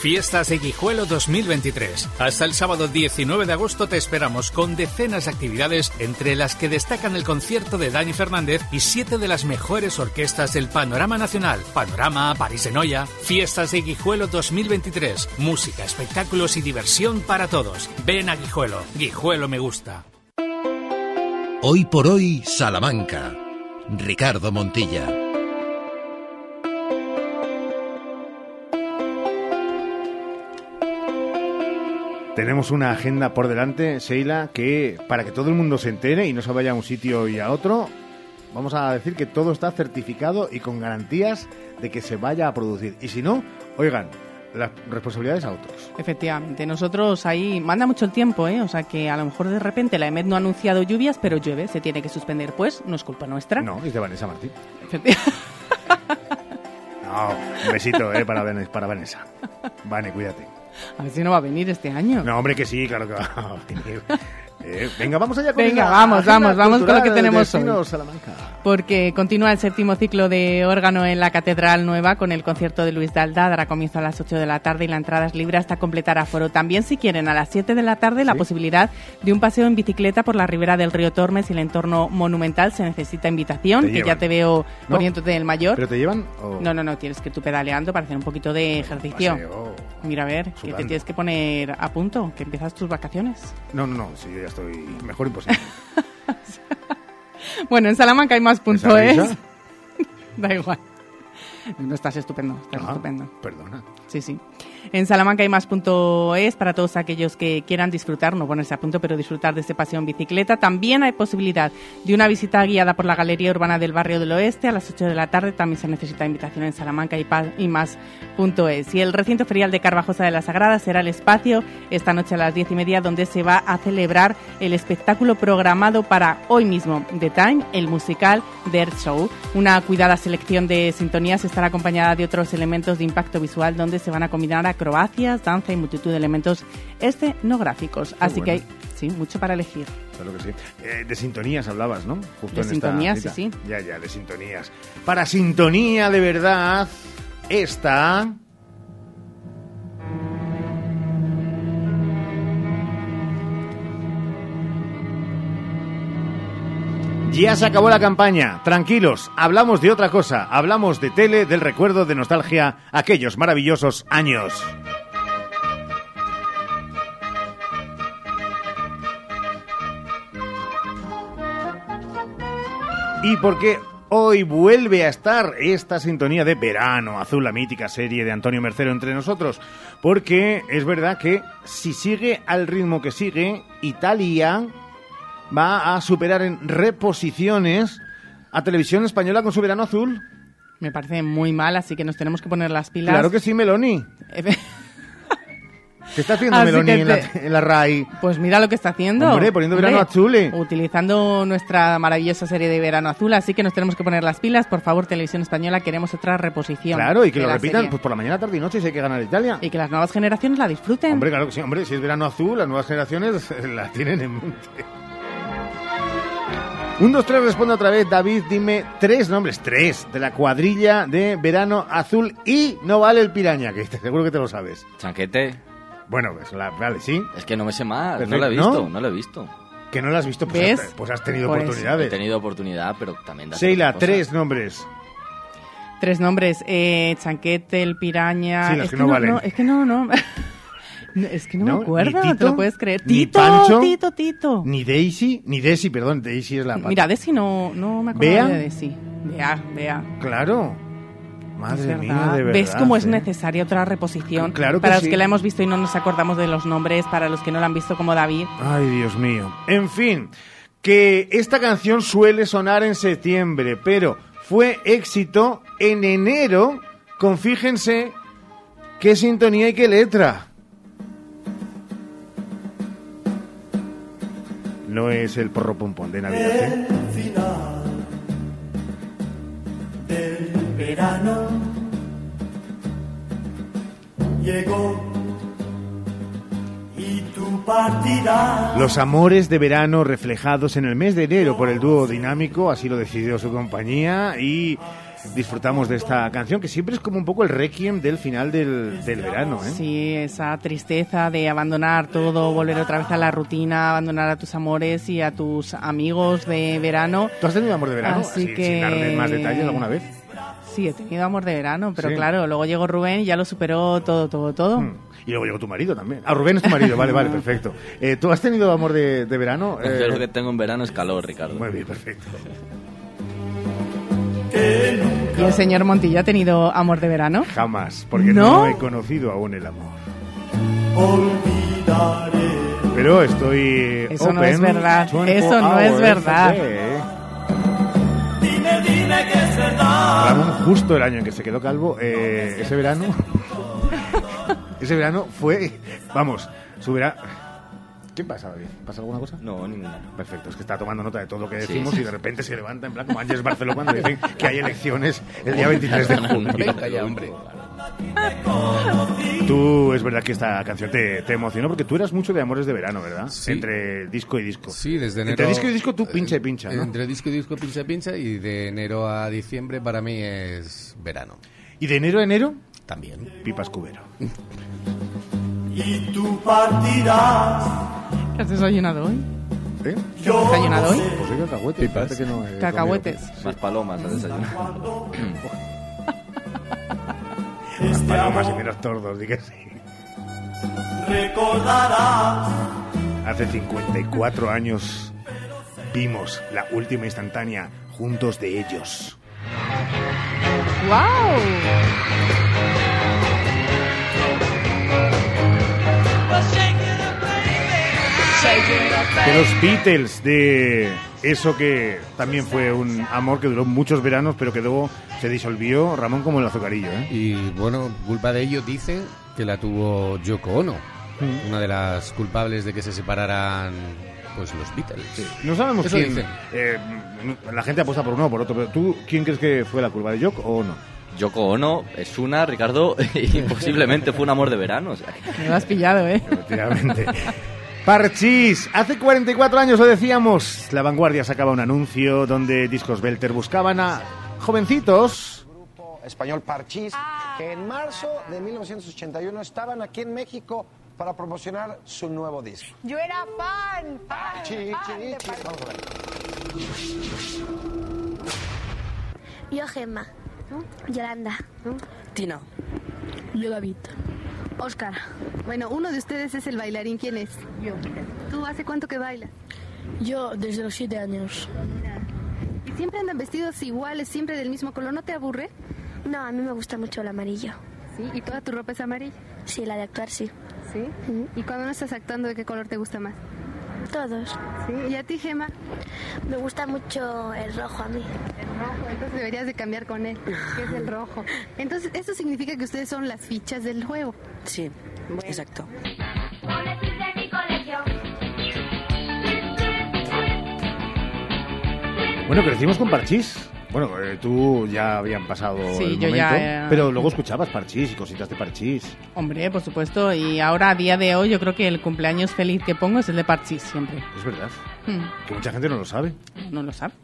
Speaker 56: Fiestas de Guijuelo 2023. Hasta el sábado 19 de agosto te esperamos con decenas de actividades, entre las que destacan el concierto de Dani Fernández y siete de las mejores orquestas del panorama nacional. Panorama, París de Noia. Fiestas de Guijuelo 2023. Música, espectáculos y diversión para todos. Ven a Guijuelo. Guijuelo me gusta.
Speaker 18: Hoy por hoy, Salamanca. Ricardo Montilla.
Speaker 2: Tenemos una agenda por delante, Sheila, que para que todo el mundo se entere y no se vaya a un sitio y a otro, vamos a decir que todo está certificado y con garantías de que se vaya a producir. Y si no, oigan, las responsabilidades a otros.
Speaker 3: Efectivamente, nosotros ahí manda mucho el tiempo, ¿eh? O sea que a lo mejor de repente la EMED no ha anunciado lluvias, pero llueve, se tiene que suspender, pues no es culpa nuestra.
Speaker 2: No, es de Vanessa Martín.
Speaker 3: Efecti- <laughs>
Speaker 2: No, un besito eh, para, Vanessa, para Vanessa. Vane, cuídate.
Speaker 3: A ver si no va a venir este año.
Speaker 2: No, hombre, que sí, claro que va a venir. <laughs> Eh, venga, vamos allá con
Speaker 3: Venga, vamos, vamos, vamos con lo que tenemos hoy.
Speaker 2: Salamanca.
Speaker 3: Porque continúa el séptimo ciclo de órgano en la Catedral Nueva con el concierto de Luis Dalda. Dará comienzo a las 8 de la tarde y la entrada es libre hasta completar aforo. También, si quieren, a las 7 de la tarde, la posibilidad de un paseo en bicicleta por la ribera del río Tormes y el entorno monumental. Se necesita invitación, que
Speaker 2: llevan.
Speaker 3: ya te veo
Speaker 2: No,
Speaker 3: poniéndote del mayor.
Speaker 2: ¿Pero te llevan? o-
Speaker 3: No, no, no, tienes que tú pedaleando para hacer un poquito de ejercicio.
Speaker 2: Paseo.
Speaker 3: Mira, a ver, que te tienes que poner a punto, que empiezas tus vacaciones.
Speaker 2: No, no, no, sí, yo ya estoy mejor imposible. <laughs>
Speaker 3: Bueno, en Salamanca hay más punto
Speaker 2: ¿Esa
Speaker 3: es. <laughs> da igual. No estás estupendo, estás
Speaker 2: Ah,
Speaker 3: estupendo.
Speaker 2: Perdona.
Speaker 3: Sí, sí. En Salamanca hay más punto es para todos aquellos que quieran disfrutar, no ponerse a punto, pero disfrutar de este paseo en bicicleta. También hay posibilidad de una visita guiada por la Galería Urbana del Barrio del Oeste a las 8 de la tarde. También se necesita invitación en Salamanca y, el recinto ferial de Carvajosa de la Sagrada será el espacio esta noche a las 10 y media donde se va a celebrar el espectáculo programado para hoy mismo, The Time, el musical Their Show. Una cuidada selección de sintonías estará acompañada de otros elementos de impacto visual donde se van a combinar acrobacias, danza y multitud de elementos escenográficos. Así que hay sí, mucho para elegir.
Speaker 2: Claro que sí. Eh, de sintonías hablabas, ¿no? Justo
Speaker 3: De
Speaker 2: en esta
Speaker 3: sintonías,
Speaker 2: cita.
Speaker 3: sí,
Speaker 2: Ya, ya, de sintonías. Para sintonía de verdad, esta... Ya se acabó la campaña. Tranquilos, hablamos de otra cosa. Hablamos de tele, del recuerdo, de nostalgia, aquellos maravillosos años. Y porque hoy vuelve a estar esta sintonía de verano azul, la mítica serie de Antonio Mercero entre nosotros. Porque es verdad que si sigue al ritmo que sigue, Italia va a superar en reposiciones a Televisión Española con su verano azul.
Speaker 3: Me parece muy mal, así que nos tenemos que poner las pilas.
Speaker 2: Claro que sí, Meloni. <laughs> ¿Qué está haciendo <laughs>
Speaker 3: Así
Speaker 2: Meloni
Speaker 3: que
Speaker 2: en la,
Speaker 3: te-
Speaker 2: en la RAI?
Speaker 3: Pues mira lo que está haciendo.
Speaker 2: Hombre, poniendo verano azul, eh.
Speaker 3: Utilizando nuestra maravillosa serie de verano azul, así que nos tenemos que poner las pilas. Por favor, Televisión Española, queremos otra reposición.
Speaker 2: Claro, y que lo repitan
Speaker 3: serie.
Speaker 2: pues por la mañana, tarde y noche si hay que ganar Italia.
Speaker 3: Y que las nuevas generaciones la disfruten.
Speaker 2: Hombre, claro que sí. Hombre, si es verano azul, las nuevas generaciones <laughs> la tienen en mente. Un, dos, tres, responde otra vez. David, dime tres nombres, tres, de la cuadrilla de verano azul y no vale el piraña, que te- <laughs> seguro que te lo sabes.
Speaker 4: Chanquete.
Speaker 2: Bueno, pues la- vale, sí.
Speaker 4: Es que no me sé más,
Speaker 2: Perfecto,
Speaker 4: no lo he visto,
Speaker 2: ¿no?
Speaker 4: no, lo he visto.
Speaker 2: Que no lo has visto, pues,
Speaker 3: ¿Ves?
Speaker 2: has, pues has tenido
Speaker 3: Pues-
Speaker 4: He
Speaker 2: oportunidades.
Speaker 4: tenido oportunidad, pero también...
Speaker 2: Sheila, tres nombres.
Speaker 3: Tres nombres, eh, Chanquete, el piraña...
Speaker 2: Sí, los
Speaker 3: es
Speaker 2: que no valen.
Speaker 3: es que no, no... <laughs> No, es que no,
Speaker 2: ¿No?
Speaker 3: me acuerdo,
Speaker 2: ¿Ni
Speaker 3: ¿te
Speaker 2: Tito?
Speaker 3: lo puedes creer?
Speaker 2: ¿Ni
Speaker 3: Tito,
Speaker 2: Pancho?
Speaker 3: Tito, Tito.
Speaker 2: Ni Daisy, ni Desi, perdón, Daisy es la.
Speaker 3: Mira, Desi no, no me acuerdo de Desi. Vea, vea.
Speaker 2: Claro. Madre mía, de verdad.
Speaker 3: ¿Ves cómo es
Speaker 2: eh?
Speaker 3: necesaria otra reposición?
Speaker 2: Claro que
Speaker 3: para
Speaker 2: sí.
Speaker 3: los que la hemos visto y no nos acordamos de los nombres, para los que no la han visto como David.
Speaker 2: Ay, Dios mío. En fin, que esta canción suele sonar en septiembre, pero fue éxito en enero con, fíjense, qué sintonía y qué letra. No es el porro pompón de Navidad, ¿eh?
Speaker 40: El final del verano llegó y tú partirás.
Speaker 2: Los amores de verano reflejados en el mes de enero por el dúo dinámico, así lo decidió su compañía y disfrutamos de esta canción que siempre es como un poco el requiem del final del, del verano, ¿eh?
Speaker 3: Sí, esa tristeza de abandonar todo, volver otra vez a la rutina, abandonar a tus amores y a tus amigos de verano.
Speaker 2: ¿Tú has tenido amor de verano?
Speaker 3: Así
Speaker 2: Así,
Speaker 3: que-
Speaker 2: Sin dar de más detalles alguna vez.
Speaker 3: Sí, he tenido amor de verano, pero
Speaker 2: Sí.
Speaker 3: claro, luego llegó Rubén y ya lo superó todo, todo, todo.
Speaker 2: Hmm. Y luego llegó tu marido también. Ah, Rubén es tu marido, vale, vale, perfecto. Eh, ¿Tú has tenido amor de, de verano?
Speaker 4: Yo
Speaker 2: Eh,
Speaker 4: lo que tengo en verano es calor, Ricardo.
Speaker 2: Muy bien, perfecto.
Speaker 3: ¿Y el señor Montillo ha tenido amor de verano?
Speaker 2: Jamás, porque
Speaker 3: ¿No?
Speaker 2: no, he conocido aún el amor.
Speaker 40: Olvidaré.
Speaker 2: Pero estoy
Speaker 3: Eso no es verdad,
Speaker 2: 24
Speaker 3: eso no es verdad.
Speaker 2: day.
Speaker 40: Dime, dime que es verdad.
Speaker 2: Ramón, justo el año en que se quedó calvo, eh, ese verano, <laughs> ese verano fue, vamos, su verano... ¿Qué pasa, David? ¿Pasa alguna cosa?
Speaker 4: No, ninguna.
Speaker 2: Perfecto, es que está tomando nota de todo lo que
Speaker 4: Sí.
Speaker 2: decimos y de repente se levanta en plan como Ángeles Barceló cuando dicen que hay elecciones el día 23 de <laughs> junio.
Speaker 4: Venga ya, hombre.
Speaker 2: Tú, es verdad que esta canción te, te emocionó porque tú eras mucho de amores de verano, ¿verdad?
Speaker 57: Sí.
Speaker 2: Entre disco y disco.
Speaker 57: Sí, desde enero.
Speaker 2: Entre disco y disco tú pincha y pincha, ¿no?
Speaker 57: Entre disco y disco pincha y pincha y de enero a diciembre para mí es verano.
Speaker 2: ¿Y de enero a enero?
Speaker 57: También.
Speaker 2: Pipas cubero. <laughs>
Speaker 40: Y tú partirás.
Speaker 3: ¿Qué has desayunado hoy?
Speaker 2: ¿Eh?
Speaker 3: ¿Qué has desayunado hoy?
Speaker 2: Pues hay cacahuetes. parece que no he
Speaker 3: Cacahuetes.
Speaker 4: Más palomas al desayuno.
Speaker 2: comido. Las <laughs> palomas y menos tordos, di que sí.
Speaker 40: Recordarás.
Speaker 2: Hace 54 años vimos la última instantánea juntos de ellos.
Speaker 3: ¡Wow!
Speaker 2: De los Beatles, de eso que también fue un amor que duró muchos veranos, pero que luego se disolvió, Ramón, como el azucarillo, ¿eh?
Speaker 57: Y bueno, culpa de ello dicen que la tuvo Yoko Ono,
Speaker 2: Mm.
Speaker 57: una de las culpables de que se separaran pues los Beatles.
Speaker 2: No sabemos
Speaker 57: Eso
Speaker 2: quién. eh, la gente apuesta por uno o por otro, pero tú, ¿quién crees que fue la curva de Jock o no?
Speaker 4: Yoko Ono es una, Ricardo, <laughs> y posiblemente fue un amor de verano. o sea
Speaker 3: Me lo has pillado, ¿eh?
Speaker 2: Efectivamente. <laughs> Parchís, hace 44 años lo decíamos, La Vanguardia sacaba un anuncio donde Discos Belter buscaban a jovencitos
Speaker 58: español Parchís, que en marzo de 1981 estaban aquí en México para promocionar su nuevo disco.
Speaker 59: Yo era fan, de
Speaker 58: chi. Vamos a ver.
Speaker 59: Yo Gemma. Yolanda.
Speaker 60: Tina.
Speaker 59: Yo David.
Speaker 60: Oscar. Bueno, uno de ustedes es el bailarín. ¿Quién es?
Speaker 59: Yo.
Speaker 60: ¿Tú hace cuánto que bailas?
Speaker 59: Yo desde los siete años.
Speaker 60: ¿Y siempre andan vestidos iguales, siempre del mismo color? ¿No te aburre?
Speaker 59: No, a mí me gusta mucho el amarillo.
Speaker 60: ¿Sí? ¿Y toda tu ropa es amarilla?
Speaker 59: Sí, la de actuar sí.
Speaker 60: ¿Sí? ¿Y cuando no estás actuando, de qué color te gusta más?
Speaker 59: Todos.
Speaker 60: ¿Sí? ¿Y a ti, Gema?
Speaker 59: Me gusta mucho el rojo a mí.
Speaker 60: El rojo, entonces deberías de cambiar con él, que es el rojo. Entonces, ¿eso significa que ustedes son las fichas del juego? Sí, exacto.
Speaker 2: Bueno, crecimos con Parchís. Bueno, eh, tú ya habían pasado
Speaker 3: Sí,
Speaker 2: el
Speaker 3: yo
Speaker 2: momento,
Speaker 3: ya, eh,
Speaker 2: pero luego escuchabas Parchís y cositas de Parchís.
Speaker 3: Hombre, por supuesto. Y ahora, a día de hoy, yo creo que el cumpleaños feliz que pongo es el de Parchís siempre.
Speaker 2: Es verdad.
Speaker 3: Hmm,
Speaker 2: Que mucha gente no lo sabe.
Speaker 3: No lo sabe.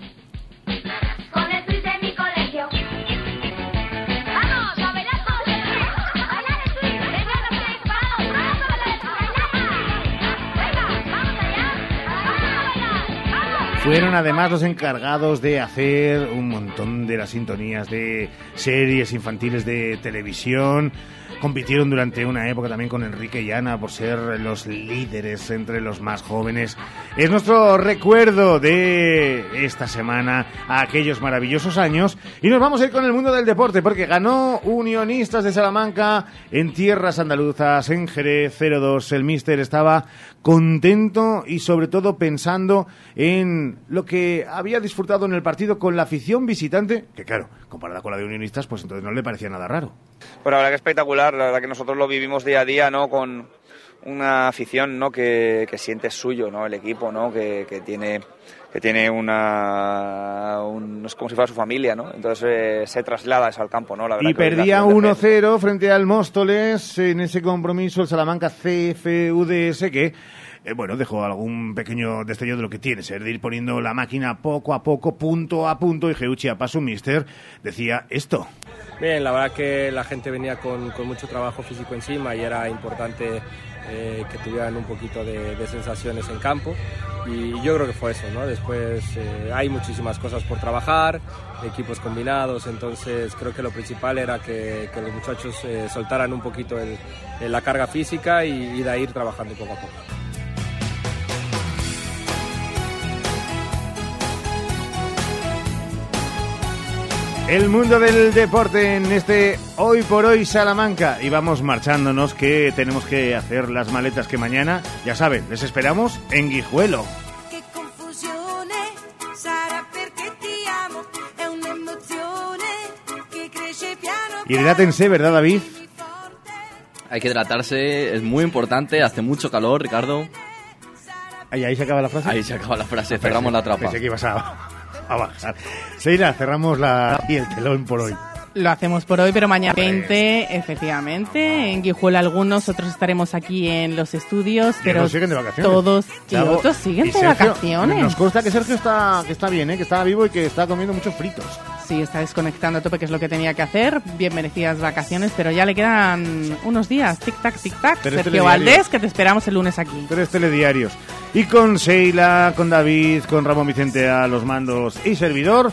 Speaker 2: Fueron además los encargados de hacer un montón de las sintonías de series infantiles de televisión. Compitieron durante una época también con Enrique y Ana por ser los líderes entre los más jóvenes. Es nuestro recuerdo de esta semana aquellos maravillosos años. Y nos vamos a ir con el mundo del deporte porque ganó Unionistas de Salamanca en tierras andaluzas, en Jerez 0-2. El míster estaba contento y sobre todo pensando en lo que había disfrutado en el partido con la afición visitante, que claro, comparada con la de Unionistas, pues entonces no le parecía nada raro.
Speaker 61: Pues la verdad que espectacular, la verdad que nosotros lo vivimos día a día, ¿no? Con una afición, ¿no? Que, que siente suyo, ¿no? El equipo, ¿no? Que, que tiene que tiene una un- es como si fuera su familia, ¿no? Entonces eh, se traslada eso al campo, ¿no? La verdad
Speaker 2: Y
Speaker 61: que
Speaker 2: perdía
Speaker 61: afición de
Speaker 2: 1-0 frente al Móstoles en ese compromiso el Salamanca CFUDS que eh, bueno, dejó algún pequeño destello de lo que tiene ser de ir poniendo la máquina poco a poco, punto a punto y Geuchi a paso mister decía esto.
Speaker 62: Bien, la verdad que la gente venía con, con mucho trabajo físico encima y era importante eh, que tuvieran un poquito de, sensaciones en campo y yo creo que fue eso, ¿no? Después eh, hay muchísimas cosas por trabajar, equipos combinados, entonces creo que lo principal era que, los muchachos eh, soltaran un poquito la carga física y, y de ir trabajando poco a poco.
Speaker 2: El mundo del deporte en este Hoy por Hoy Salamanca. Y vamos marchándonos que tenemos que hacer las maletas que mañana, ya saben, les esperamos en Guijuelo.
Speaker 40: Piano
Speaker 2: Y hidrátense, ¿verdad, David?
Speaker 4: Hay que hidratarse, es muy importante, hace mucho calor, Ricardo.
Speaker 2: Ahí, ahí se acaba la frase.
Speaker 4: Ahí se acaba la frase, cerramos la trapa.
Speaker 2: Pensé que ibas a, <laughs> a bajar. Seira, cerramos la y el telón por hoy.
Speaker 3: Lo hacemos por hoy, pero mañana 20, efectivamente. En Guijuelo algunos, otros estaremos aquí en los estudios, pero
Speaker 2: otros siguen de vacaciones.
Speaker 3: todos y otros siguen
Speaker 2: Y
Speaker 3: de
Speaker 2: Sergio,
Speaker 3: vacaciones.
Speaker 2: Nos consta que Sergio está, que está bien, ¿eh? que está vivo y que está comiendo muchos fritos.
Speaker 3: Sí, está desconectando a tope, que es lo que tenía que hacer. Bien merecidas vacaciones, pero ya le quedan unos días. Tic-tac, tic-tac. Sergio. Valdés, que te esperamos el lunes aquí.
Speaker 2: Tres telediarios. Y con Sheila, con David, con Ramón Vicente a los mandos y servidor,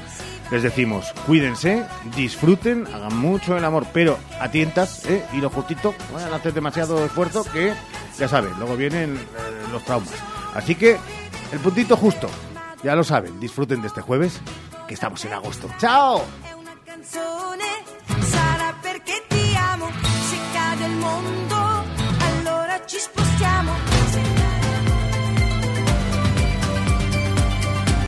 Speaker 2: les decimos, cuídense, disfruten, hagan mucho el amor, pero a tientas ¿eh? y lo justito, no bueno, hacer demasiado esfuerzo que, ya saben, luego vienen eh, los traumas. Así que, el puntito justo, ya lo saben, disfruten de este jueves, que estamos en agosto. ¡Chao!